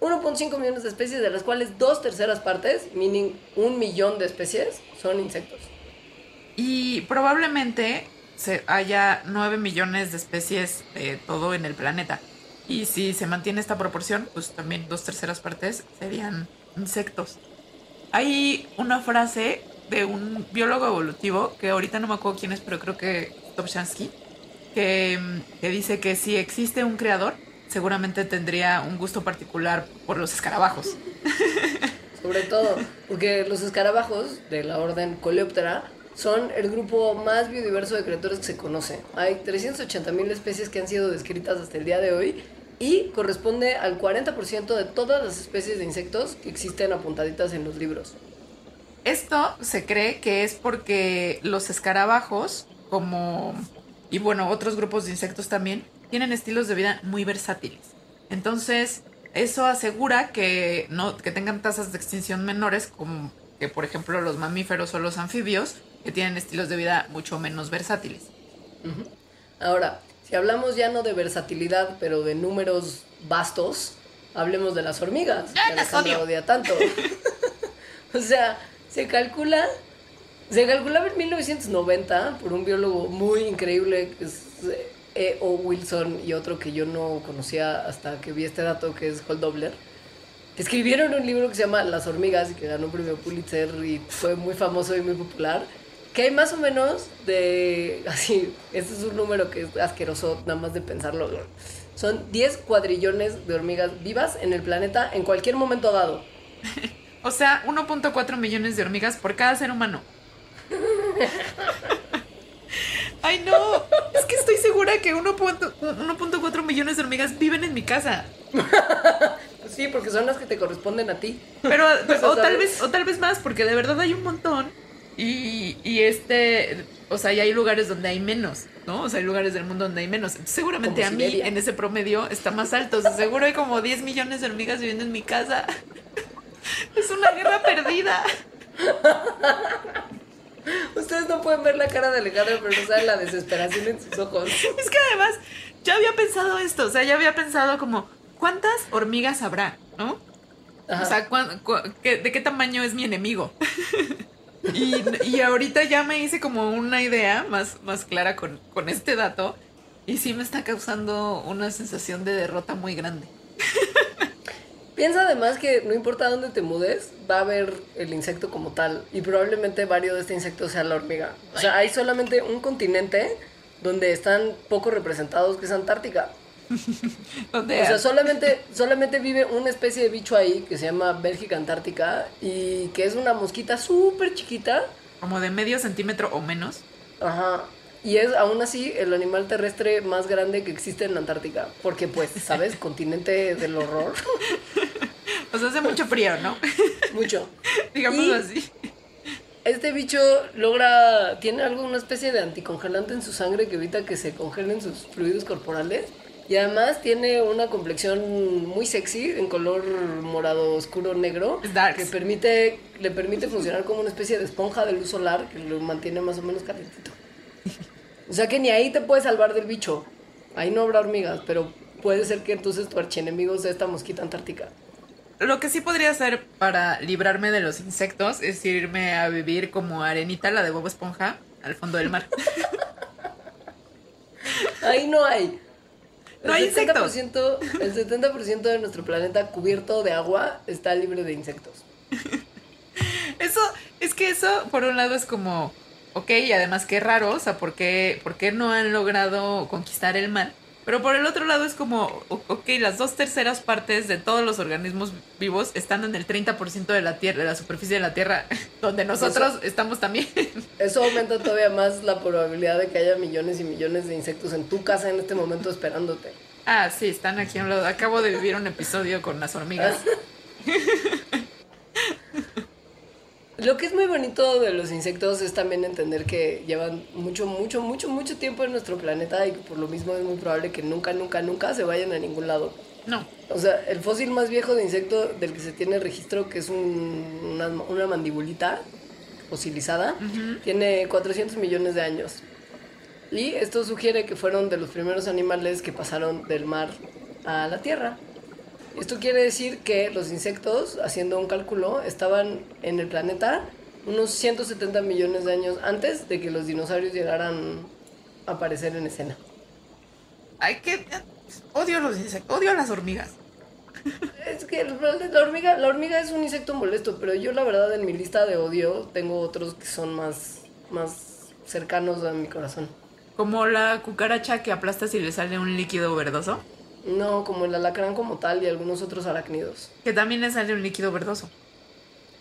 1.5 millones de especies, de las cuales dos terceras partes, meaning un millón de especies, son insectos. Y probablemente se haya 9 millones de especies de todo en el planeta. Y si se mantiene esta proporción, pues también dos terceras partes serían insectos. Hay una frase de un biólogo evolutivo, que ahorita no me acuerdo quién es, pero creo que Topshansky, que, que dice que si existe un creador, seguramente tendría un gusto particular por los escarabajos. Sobre todo, porque los escarabajos de la orden Coleoptera son el grupo más biodiverso de criaturas que se conoce. Hay 380.000 especies que han sido descritas hasta el día de hoy y corresponde al 40% de todas las especies de insectos que existen apuntaditas en los libros. Esto se cree que es porque los escarabajos, como y bueno, otros grupos de insectos también, tienen estilos de vida muy versátiles. Entonces, eso asegura que no que tengan tasas de extinción menores como que por ejemplo los mamíferos o los anfibios que tienen estilos de vida mucho menos versátiles. Ahora, si hablamos ya no de versatilidad, pero de números vastos, hablemos de las hormigas. ¡Ah, que las odio! odia tanto. o sea, se calcula, se calculaba en 1990 por un biólogo muy increíble que es E. O. Wilson y otro que yo no conocía hasta que vi este dato que es Hall Dobler. Escribieron un libro que se llama Las hormigas y que ganó un premio Pulitzer y fue muy famoso y muy popular. Que hay más o menos de. Así, este es un número que es asqueroso nada más de pensarlo. Son 10 cuadrillones de hormigas vivas en el planeta en cualquier momento dado. O sea, 1.4 millones de hormigas por cada ser humano. Ay, no. Es que estoy segura que 1.4 millones de hormigas viven en mi casa. Sí, porque son las que te corresponden a ti. Pero, Pues, o, tal vez, o tal vez más, porque de verdad hay un montón. Y, y este, o sea, y hay lugares donde hay menos, ¿no? O sea, hay lugares del mundo donde hay menos. Seguramente Como a mí, Siberia. en ese promedio, está más alto. O sea, seguro hay como 10 millones de hormigas viviendo en mi casa. Es una guerra perdida. Ustedes no pueden ver la cara de Alejandra, pero no saben la desesperación en sus ojos. Es que además, ya había pensado esto. O sea, ya había pensado como, ¿cuántas hormigas habrá? ¿No? Ajá. O sea, ¿cuán- cu- qué- ¿de qué tamaño es mi enemigo? y, y ahorita ya me hice como una idea más, más clara con, con este dato. Y sí me está causando una sensación de derrota muy grande. Piensa además que no importa dónde te mudes, va a haber el insecto como tal. Y probablemente varios de este insecto sea la hormiga. O sea, hay solamente un continente donde están poco representados, que es Antártica. O sea, solamente, solamente vive una especie de bicho ahí que se llama Bélgica Antártica y que es una mosquita súper chiquita. como de medio centímetro o menos. Ajá. Y es aún así el animal terrestre más grande que existe en la Antártica. Porque, pues, ¿sabes? Continente del horror. O sea, hace mucho frío, ¿no? Mucho. Digámoslo así. Este bicho logra, tiene algo, una especie de anticongelante en su sangre que evita que se congelen sus fluidos corporales. Y además tiene una complexión muy sexy, en color morado oscuro negro, que permite, le permite funcionar como una especie de esponja de luz solar que lo mantiene más o menos calentito. O sea que ni ahí te puedes salvar del bicho. Ahí no habrá hormigas, pero puede ser que entonces tu archienemigo sea esta mosquita antártica. Lo que sí podría hacer para librarme de los insectos es irme a vivir como Arenita, la de Bob Esponja, al fondo del mar. Ahí no hay. No hay insectos. 70%, el 70% de nuestro planeta cubierto de agua está libre de insectos. Eso, es que eso, por un lado, es como, ok, y además qué raro, o sea, ¿por qué, por qué no han logrado conquistar el mar? Pero por el otro lado es como, ok, las dos terceras partes de todos los organismos vivos están en el 30% de la Tierra, de la superficie de la Tierra, donde nosotros estamos también. Eso aumenta todavía más la probabilidad de que haya millones y millones de insectos en tu casa en este momento esperándote. ah, sí, están aquí a un lado. Acabo de vivir un episodio con las hormigas. Lo que es muy bonito de los insectos es también entender que llevan mucho, mucho, mucho, mucho tiempo en nuestro planeta y que por lo mismo es muy probable que nunca, nunca, nunca se vayan a ningún lado. No, O sea, el fósil más viejo de insecto del que se tiene registro, que es un- una, una mandibulita fosilizada, tiene 400 millones de años. Y esto sugiere que fueron de los primeros animales que pasaron del mar a la tierra. Esto quiere decir que los insectos, haciendo un cálculo, estaban en el planeta unos 170 millones de años antes de que los dinosaurios llegaran a aparecer en escena. Hay que. Odio los insectos, odio a las hormigas. Es que la hormiga, la hormiga es un insecto molesto, pero yo la verdad en mi lista de odio tengo otros que son más, más cercanos a mi corazón. Como la cucaracha que aplastas y le sale un líquido verdoso. No, como el alacrán como tal y algunos otros arácnidos. Que también le sale un líquido verdoso.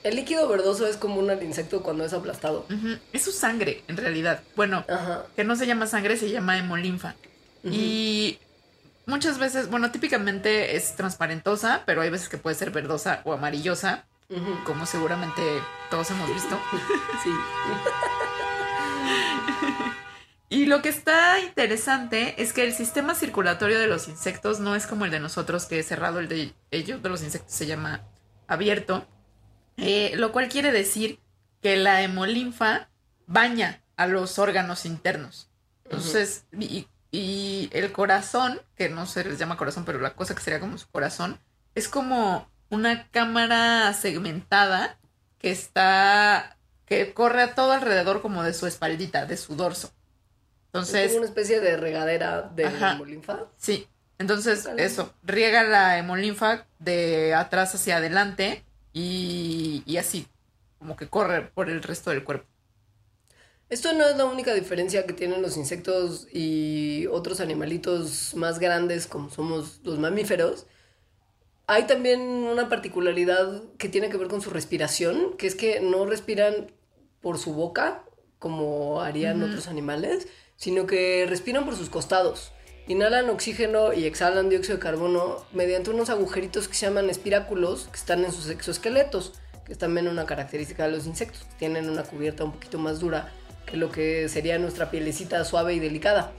El líquido verdoso es común al insecto cuando es aplastado. Es su sangre, en realidad. Bueno, Ajá. que no se llama sangre, se llama hemolinfa. Y muchas veces, bueno, típicamente es transparentosa, pero hay veces que puede ser verdosa o amarillosa, como seguramente todos hemos visto. Sí. Y lo que está interesante es que el sistema circulatorio de los insectos no es como el de nosotros, que es cerrado, el de ellos, de los insectos, se llama abierto. Eh, lo cual quiere decir que la hemolinfa baña a los órganos internos. Entonces, y, y el corazón, que no se les llama corazón, pero la cosa que sería como su corazón, es como una cámara segmentada que está, que corre a todo alrededor como de su espaldita, de su dorso. Es Entonces, como una especie de regadera de Ajá. hemolinfa. sí. Entonces, eso, riega la hemolinfa de atrás hacia adelante y, y así, como que corre por el resto del cuerpo. Esto no es la única diferencia que tienen los insectos y otros animalitos más grandes como somos los mamíferos. Hay también una particularidad que tiene que ver con su respiración, que es que no respiran por su boca como harían otros animales, sino que respiran por sus costados. Inhalan oxígeno y exhalan dióxido de carbono mediante unos agujeritos que se llaman espiráculos que están en sus exoesqueletos, que es también una característica de los insectos, que tienen una cubierta un poquito más dura que lo que sería nuestra pielecita suave y delicada.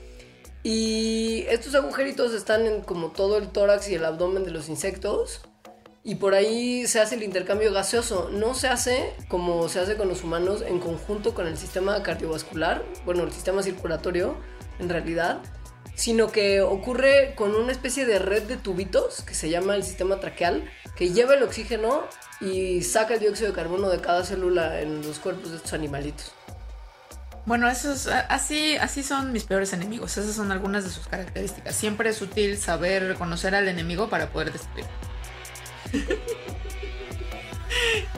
Y estos agujeritos están en como todo el tórax y el abdomen de los insectos. Y por ahí se hace el intercambio gaseoso. No se hace como se hace con los humanos en conjunto con el sistema cardiovascular, bueno, el sistema circulatorio en realidad, sino que ocurre con una especie de red de tubitos que se llama el sistema traqueal, que lleva el oxígeno y saca el dióxido de carbono de cada célula en los cuerpos de estos animalitos. Bueno, esos, así, así son mis peores enemigos. Esas son algunas de sus características. Siempre es útil saber reconocer al enemigo para poder destruir.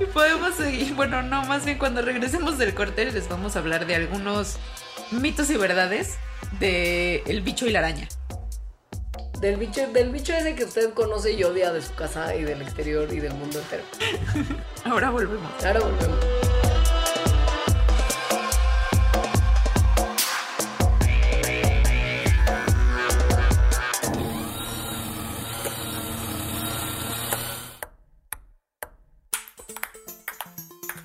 Y podemos seguir. Bueno, no, más bien cuando regresemos del corte les vamos a hablar de algunos mitos y verdades de el bicho y la araña. Del bicho, del bicho ese que usted conoce y odia de su casa y del exterior y del mundo entero. Ahora volvemos. Ahora volvemos.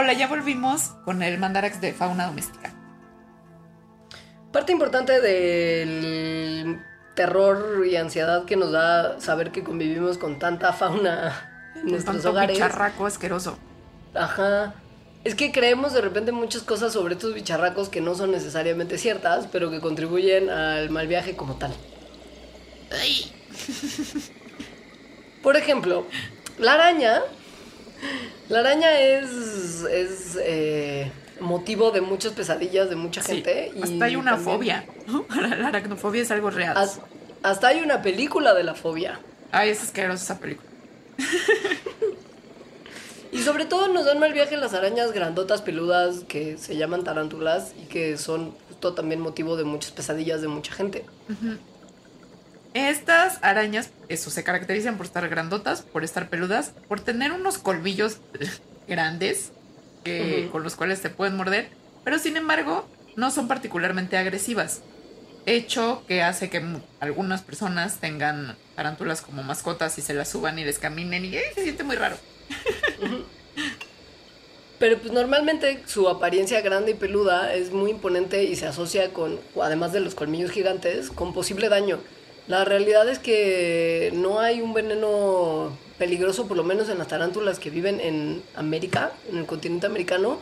Hola, ya volvimos con el mandarax de fauna doméstica. Parte importante del terror y ansiedad que nos da saber que convivimos con tanta fauna en nuestros Tanto hogares. bicharraco asqueroso. Ajá. Es que creemos de repente muchas cosas sobre estos bicharracos que no son necesariamente ciertas, pero que contribuyen al mal viaje como tal. Por ejemplo, la araña. La araña es. es. eh, motivo de muchas pesadillas de mucha Sí, gente. y hasta hay una también- fobia. ¿no? La aracnofobia es algo real. Has- hasta hay una película de la fobia. Ay, es asquerosa esa película. Y sobre todo nos dan mal viaje las arañas grandotas peludas que se llaman tarántulas y que son justo también motivo de muchas pesadillas de mucha gente. Estas arañas, eso, se caracterizan por estar grandotas, por estar peludas, por tener unos colmillos grandes que, con los cuales te pueden morder, pero sin embargo no son particularmente agresivas. Hecho que hace que algunas personas tengan tarántulas como mascotas y se las suban y les caminen y ¡ay! se siente muy raro. Pero pues normalmente su apariencia grande y peluda es muy imponente y se asocia con, además de los colmillos gigantes, con posible daño. La realidad es que no hay un veneno peligroso, por lo menos en las tarántulas que viven en América, en el continente americano.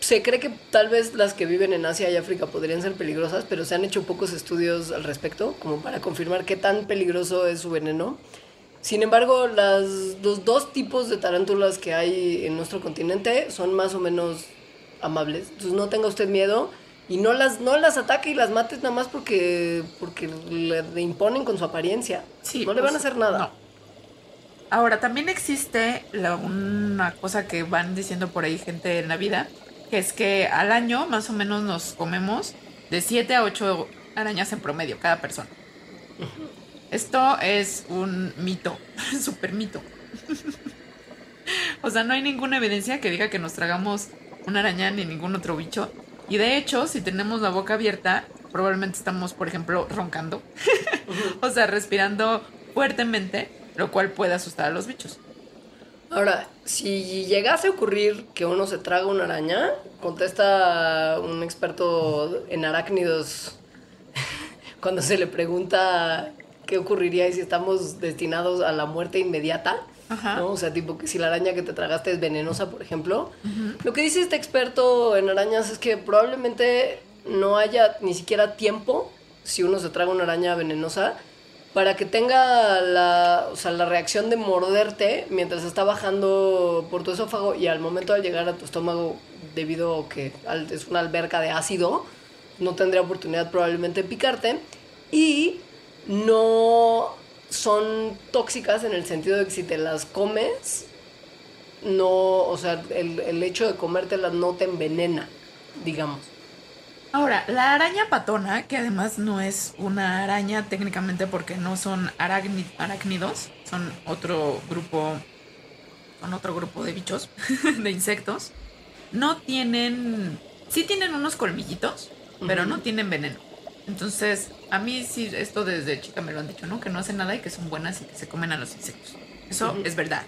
Se cree que tal vez las que viven en Asia y África podrían ser peligrosas, pero se han hecho pocos estudios al respecto, como para confirmar qué tan peligroso es su veneno. Sin embargo, los dos tipos de tarántulas que hay en nuestro continente son más o menos amables. Entonces no tenga usted miedo y no las, no las ataque y las mate nada más porque, porque le, le imponen con su apariencia. Sí, no le pues, van a hacer nada. no. Ahora, también existe la- una cosa que van diciendo por ahí gente en la vida, que es que al año más o menos nos comemos de 7 a 8 arañas en promedio cada persona. Esto es un mito, súper mito. o sea, no hay ninguna evidencia que diga que nos tragamos una araña ni ningún otro bicho. Y de hecho, si tenemos la boca abierta, probablemente estamos, por ejemplo, roncando. o sea, respirando fuertemente, lo cual puede asustar a los bichos. Ahora, si llegase a ocurrir que uno se traga una araña, contesta un experto en arácnidos cuando se le pregunta qué ocurriría y si estamos destinados a la muerte inmediata. Ajá. ¿no? O sea, tipo que si la araña que te tragaste es venenosa, por ejemplo. Lo que dice este experto en arañas es que probablemente no haya ni siquiera tiempo, si uno se traga una araña venenosa, para que tenga la, o sea, la reacción de morderte mientras está bajando por tu esófago y al momento de llegar a tu estómago, debido a que es una alberca de ácido, no tendría oportunidad probablemente de picarte. Y no son tóxicas en el sentido de que si te las comes, no, o sea, el, el hecho de comértelas no te envenena, digamos. Ahora, la araña patona, que además no es una araña técnicamente porque no son arácnidos, son otro grupo, son otro grupo de bichos, de insectos, no tienen, sí tienen unos colmillitos, pero no tienen veneno. Entonces, a mí sí, esto desde chica me lo han dicho, ¿no? Que no hacen nada y que son buenas y que se comen a los insectos. Eso es verdad.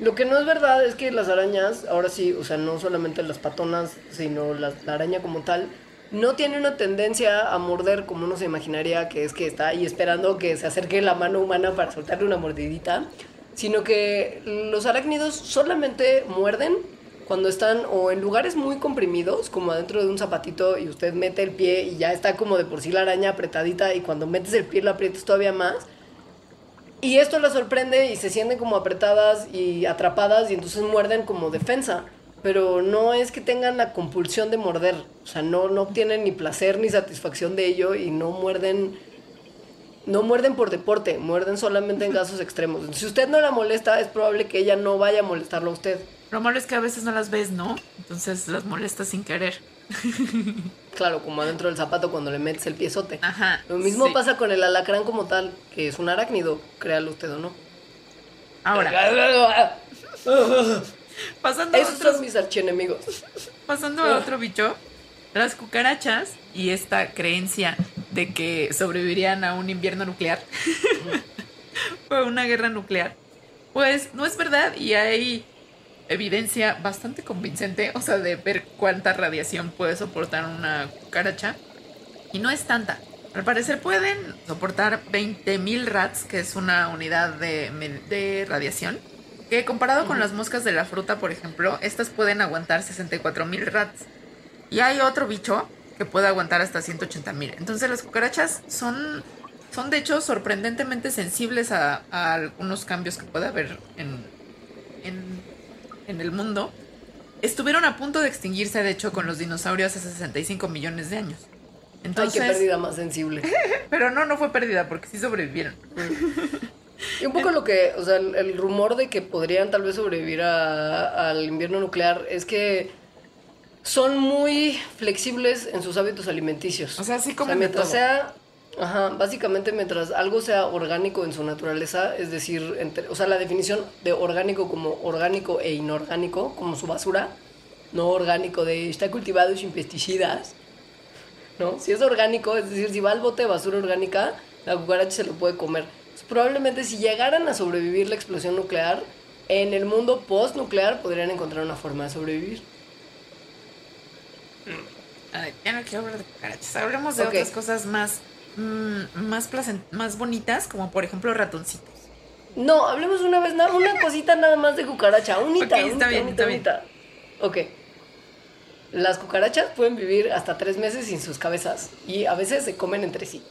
Lo que no es verdad es que las arañas, ahora sí, o sea, no solamente las patonas, sino la, la araña como tal, no tiene una tendencia a morder como uno se imaginaría que es que está ahí esperando que se acerque la mano humana para soltarle una mordidita, sino que los arácnidos solamente muerden cuando están o en lugares muy comprimidos, como adentro de un zapatito y usted mete el pie y ya está como de por sí la araña apretadita y cuando metes el pie la aprietas todavía más. Y esto las sorprende y se sienten como apretadas y atrapadas y entonces muerden como defensa. Pero no es que tengan la compulsión de morder. O sea, no, no obtienen ni placer ni satisfacción de ello y no muerden. No muerden por deporte, muerden solamente en casos extremos. Si usted no la molesta, es probable que ella no vaya a molestarlo a usted. Lo malo es que a veces no las ves, ¿no? Entonces las molestas sin querer. Claro, como adentro del zapato cuando le metes el piezote. Ajá. Lo mismo sí. pasa con el alacrán como tal, que es un arácnido, créalo usted o no. Ahora, pasando a Esos otros son mis archienemigos. Pasando a otro bicho, las cucarachas y esta creencia de que sobrevivirían a un invierno nuclear o a una guerra nuclear, pues no es verdad y hay evidencia bastante convincente, o sea, de ver cuánta radiación puede soportar una cucaracha y no es tanta. Al parecer pueden soportar 20.000 rats, que es una unidad de, de radiación, que comparado con las moscas de la fruta, por ejemplo, estas pueden aguantar 64.000 rats. Y hay otro bicho que puede aguantar hasta 180.000. Entonces las cucarachas son, son de hecho sorprendentemente sensibles a, a algunos cambios que puede haber en, en, en el mundo. estuvieron a punto de extinguirse, de hecho, con los dinosaurios hace 65 millones de años. Entonces, Ay, qué pérdida más sensible. pero no, no fue pérdida porque sí sobrevivieron. Y un poco lo que, o sea, el, el rumor de que podrían tal vez sobrevivir a- al invierno nuclear es que son muy flexibles en sus hábitos alimenticios. O sea, sí O sea, comen de mientras todo. sea, ajá, básicamente mientras algo sea orgánico en su naturaleza, es decir, entre- o sea, la definición de orgánico como orgánico e inorgánico, como su basura, no orgánico de está cultivado sin pesticidas, ¿no? Si es orgánico, es decir, si va al bote de basura orgánica, la cucaracha se lo puede comer. Entonces, probablemente si llegaran a sobrevivir la explosión nuclear, en el mundo post-nuclear podrían encontrar una forma de sobrevivir. Ay, ya no quiero hablar de cucarachas. Hablemos de otras cosas más, mm, más, placen- más bonitas, como por ejemplo ratoncitos. No, hablemos una vez, nada, una cosita nada más de cucaracha. Unita, Ok, está unita, bien, unita, está bien. unita. Ok. Las cucarachas pueden vivir hasta tres meses sin sus cabezas y a veces se comen entre sí.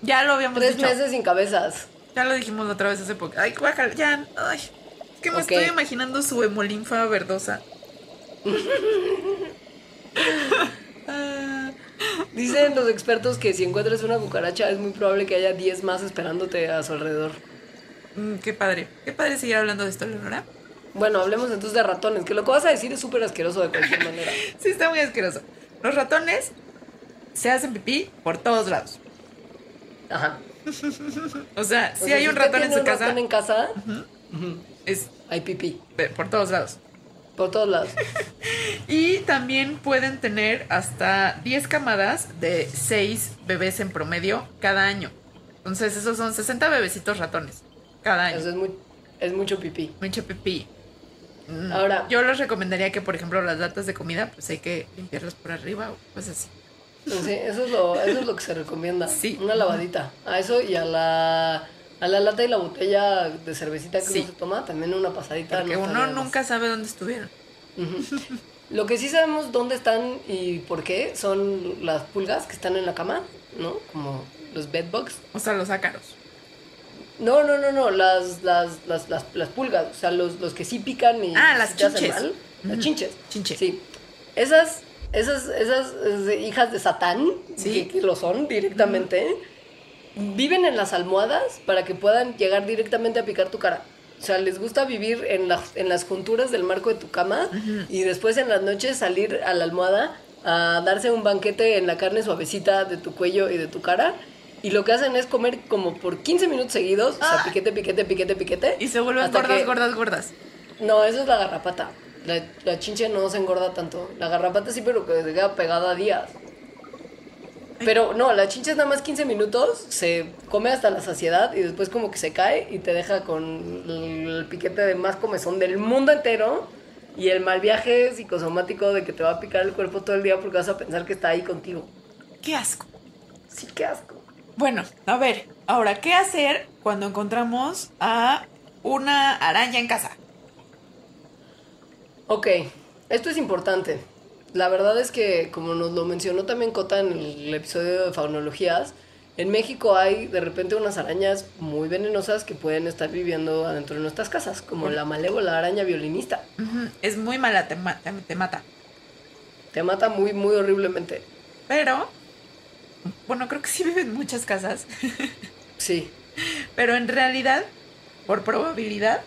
Ya lo habíamos Tres dicho. meses sin cabezas. Ya lo dijimos la otra vez hace poco. Ay, guácala, ya. Ay, es que me estoy imaginando su hemolinfa verdosa. Dicen los expertos que si encuentras una cucaracha es muy probable que haya 10 más esperándote a su alrededor. mm, qué padre. Qué padre seguir hablando de esto, Leonora. Bueno, hablemos entonces de ratones, que lo que vas a decir es súper asqueroso de cualquier manera. Sí, está muy asqueroso. Los ratones se hacen pipí por todos lados. Ajá. O sea, O si sea, hay un ratón en su un casa, ratón en casa, es hay pipí. por todos lados. Por todos lados. Y también pueden tener hasta 10 camadas de 6 bebés en promedio cada año. Entonces, esos son 60 bebecitos ratones cada año. Eso es, muy, es mucho pipí. Mucho pipí. Mm, Ahora- Yo les recomendaría que, por ejemplo, las latas de comida, pues hay que limpiarlas por arriba o pues así. Sí, eso es lo, eso es lo que se recomienda. Sí. Una lavadita. A eso y a la, a la lata y la botella de cervecita que Sí. uno se toma, también una pasadita. Porque no uno más. nunca sabe dónde estuvieron. Lo que sí sabemos dónde están y por qué son las pulgas que están en la cama, ¿no? Como los bedbugs. O sea, los ácaros. No, no, no, no, las, las, las, las, las pulgas, o sea, los, los que sí pican y Ah, las hacen chinches. mal. Las chinches. Chinche. Sí. Esas, esas, esas eh, hijas de Satán, Sí. que, que lo son directamente, viven en las almohadas para que puedan llegar directamente a picar tu cara. O sea, les gusta vivir en, las en las junturas del marco de tu cama y después en las noches salir a la almohada a darse un banquete en la carne suavecita de tu cuello y de tu cara. Y lo que hacen es comer como por 15 minutos seguidos, o sea, Ah. piquete, piquete, piquete, piquete. Y se vuelven gordas, que- gordas, gordas. no, eso es la garrapata. La, la chinche no se engorda tanto. La garrapata sí, pero que se queda pegada a días. Pero no, la chinche es nada más 15 minutos, se come hasta la saciedad y después como que se cae y te deja con el piquete de más comezón del mundo entero y el mal viaje psicosomático de que te va a picar el cuerpo todo el día porque vas a pensar que está ahí contigo. Qué asco. Sí, qué asco. Bueno, a ver, ahora, ¿qué hacer cuando encontramos a una araña en casa? Ok, esto es importante. La verdad es que, como nos lo mencionó también Cota en el episodio de Faunologías, en México hay de repente unas arañas muy venenosas que pueden estar viviendo adentro de nuestras casas, como la malévola araña violinista. Es muy mala, te, ma- te- te mata. Te mata muy, muy horriblemente. Pero, bueno, creo que sí viven muchas casas. Sí. Pero en realidad, por probabilidad,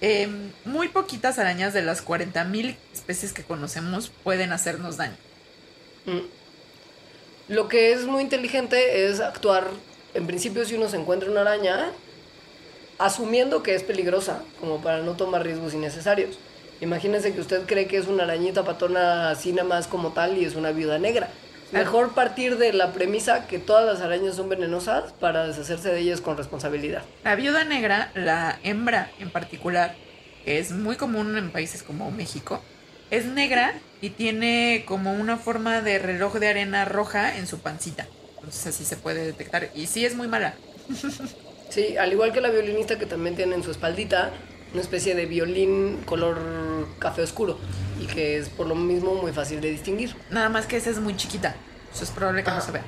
eh, muy poquitas arañas de las 40.000 especies que conocemos pueden hacernos daño. Mm. Lo que es muy inteligente es actuar, en principio, si uno se encuentra una araña, asumiendo que es peligrosa, como para no tomar riesgos innecesarios. Imagínense que usted cree que es una arañita patona así nada más como tal y es una viuda negra. Mejor partir de la premisa que todas las arañas son venenosas para deshacerse de ellas con responsabilidad. La viuda negra, la hembra en particular, que es muy común en países como México, es negra y tiene como una forma de reloj de arena roja en su pancita. Entonces así se puede detectar. Y sí es muy mala. Sí, al igual que la violinista que también tiene en su espaldita una especie de violín color café oscuro y que es por lo mismo muy fácil de distinguir. Nada más que esa es muy chiquita. Eso es probable que no se vea.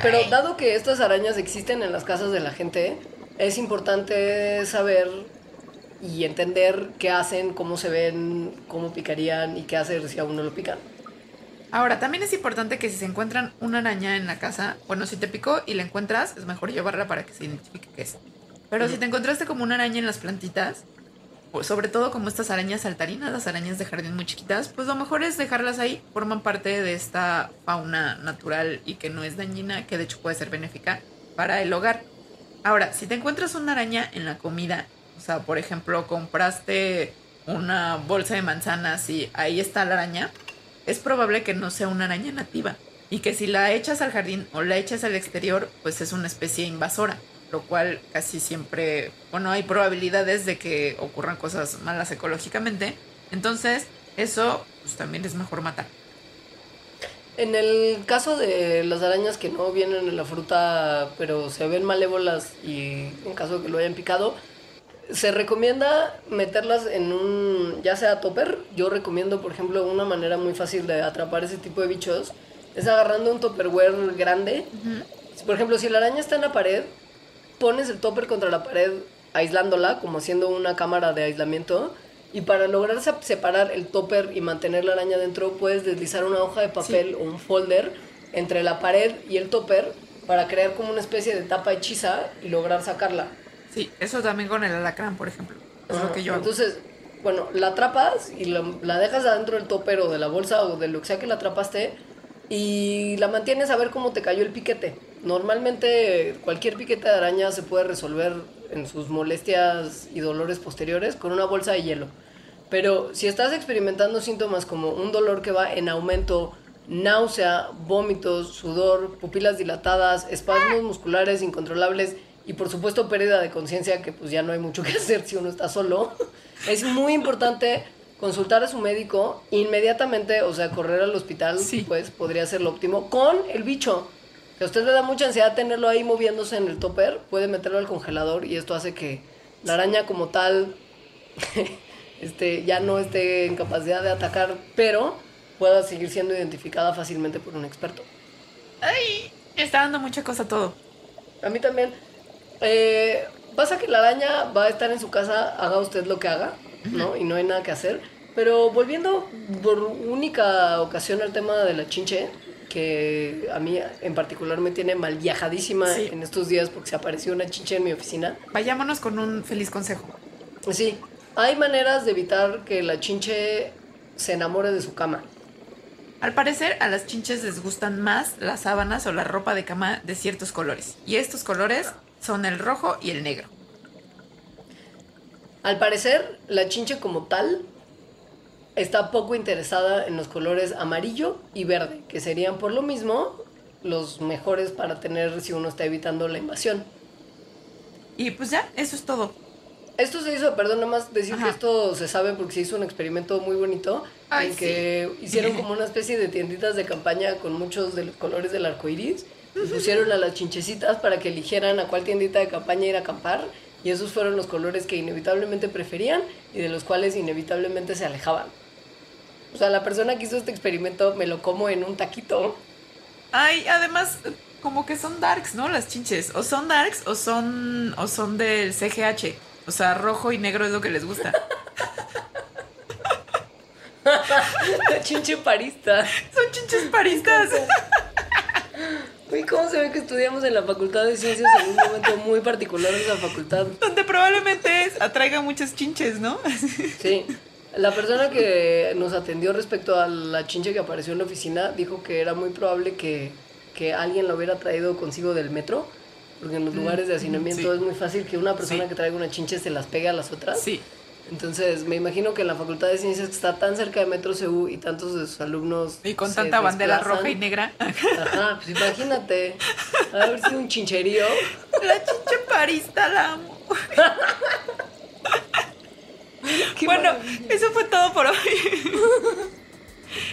Pero Ay. dado que estas arañas existen en las casas de la gente, es importante saber y entender qué hacen, cómo se ven, cómo picarían y qué hacer si a uno lo pican. Ahora, también es importante que si se encuentran una araña en la casa, bueno, si te picó y la encuentras, es mejor llevarla para que se identifique qué es. Pero si te encontraste como una araña en las plantitas, pues sobre todo como estas arañas saltarinas, las arañas de jardín muy chiquitas, pues lo mejor es dejarlas ahí, forman parte de esta fauna natural y que no es dañina, que de hecho puede ser benéfica para el hogar. Ahora, si te encuentras una araña en la comida, o sea, por ejemplo, compraste una bolsa de manzanas y ahí está la araña, es probable que no sea una araña nativa y que si la echas al jardín o la echas al exterior, pues es una especie invasora, lo cual casi siempre, bueno, hay probabilidades de que ocurran cosas malas ecológicamente. Entonces, eso pues también es mejor matar. En el caso de las arañas que no vienen en la fruta, pero se ven malévolas y en caso de que lo hayan picado, se recomienda meterlas en un, ya sea topper, yo recomiendo, por ejemplo, una manera muy fácil de atrapar ese tipo de bichos, es agarrando un topperware grande. Por ejemplo, si la araña está en la pared, pones el topper contra la pared aislándola, como haciendo una cámara de aislamiento, y para lograr separar el topper y mantener la araña dentro, puedes deslizar una hoja de papel o un folder entre la pared y el topper para crear como una especie de tapa hechiza y lograr sacarla. Sí, eso también con el alacrán, por ejemplo. Es lo que yo hago. Entonces, bueno, la atrapas y la, la dejas adentro del topper o de la bolsa o de lo que sea que la atrapaste y la mantienes a ver cómo te cayó el piquete. Normalmente cualquier piquete de araña se puede resolver en sus molestias y dolores posteriores con una bolsa de hielo. Pero si estás experimentando síntomas como un dolor que va en aumento, náusea, vómitos, sudor, pupilas dilatadas, espasmos musculares incontrolables y por supuesto pérdida de conciencia, que pues ya no hay mucho que hacer si uno está solo, es muy importante consultar a su médico inmediatamente, o sea, correr al hospital, pues podría ser lo óptimo, con el bicho. Que a usted le da mucha ansiedad tenerlo ahí moviéndose en el topper, puede meterlo al congelador y esto hace que la araña como tal este, ya no esté en capacidad de atacar, pero pueda seguir siendo identificada fácilmente por un experto. Ay, está dando mucha cosa todo. A mí también. Eh, pasa que la araña va a estar en su casa, haga usted lo que haga, ¿no? Y no hay nada que hacer. Pero volviendo por única ocasión al tema de la chinche, que a mí en particular me tiene mal viajadísima en estos días porque se apareció una chinche en mi oficina. Vayámonos con un feliz consejo. Sí, hay maneras de evitar que la chinche se enamore de su cama. Al parecer, a las chinches les gustan más las sábanas o la ropa de cama de ciertos colores. Y estos colores son el rojo y el negro. Al parecer, la chinche como tal está poco interesada en los colores amarillo y verde, que serían por lo mismo los mejores para tener si uno está evitando la invasión. Y pues ya, eso es todo. Esto se hizo, perdón, nada más decir que esto se sabe porque se hizo un experimento muy bonito en que hicieron como una especie de tienditas de campaña con muchos de los colores del arco iris. y pusieron a las chinchecitas para que eligieran a cuál tiendita de campaña ir a acampar y esos fueron los colores que inevitablemente preferían y de los cuales inevitablemente se alejaban. O sea, la persona que hizo este experimento me lo como en un taquito. Ay, además, como que son darks, ¿no? Las chinches. O son darks o son, o son del CGH. O sea, rojo y negro es lo que les gusta. chinche parista. Son chinches paristas. Uy, ¿cómo se ve que estudiamos en la Facultad de Ciencias en un momento muy particular de la facultad? Donde probablemente atraiga muchas chinches, ¿no? Sí. La persona que nos atendió respecto a la chinche que apareció en la oficina dijo que era muy probable que, que alguien la hubiera traído consigo del metro porque en los lugares de hacinamiento es muy fácil que una persona que traiga una chinche se las pegue a las otras. Sí. Entonces, me imagino que en la Facultad de Ciencias que está tan cerca de Metro CU y tantos de sus alumnos. Y con tanta bandera roja y negra. Ajá, pues imagínate. Haber sido un chincherío. La chinche parista la amo. bueno, eso fue todo por hoy.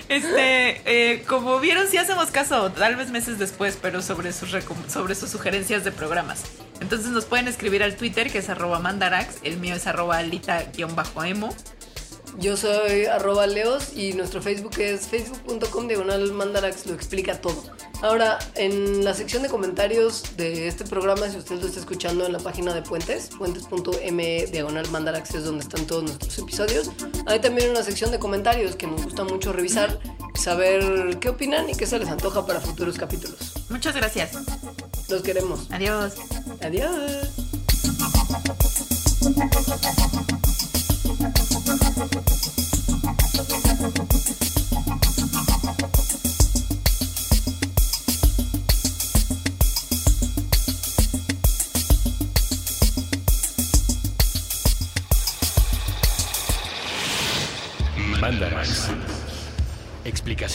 Este, eh, como vieron, sí hacemos caso, tal vez meses después, pero sobre sus, sobre sus sugerencias de programas. Entonces nos pueden escribir al Twitter, que es arroba mandarax, el mío es arroba alita-emo. Yo soy arroba leos y nuestro Facebook es facebook.com diagonal mandarax, lo explica todo. Ahora, en la sección de comentarios de este programa, si usted lo está escuchando en la página de Puentes, puentes.me diagonal mandarax es donde están todos nuestros episodios, hay también una sección de comentarios que nos gusta mucho revisar, saber qué opinan y qué se les antoja para futuros capítulos. Muchas gracias. Los queremos. Adiós. Adiós.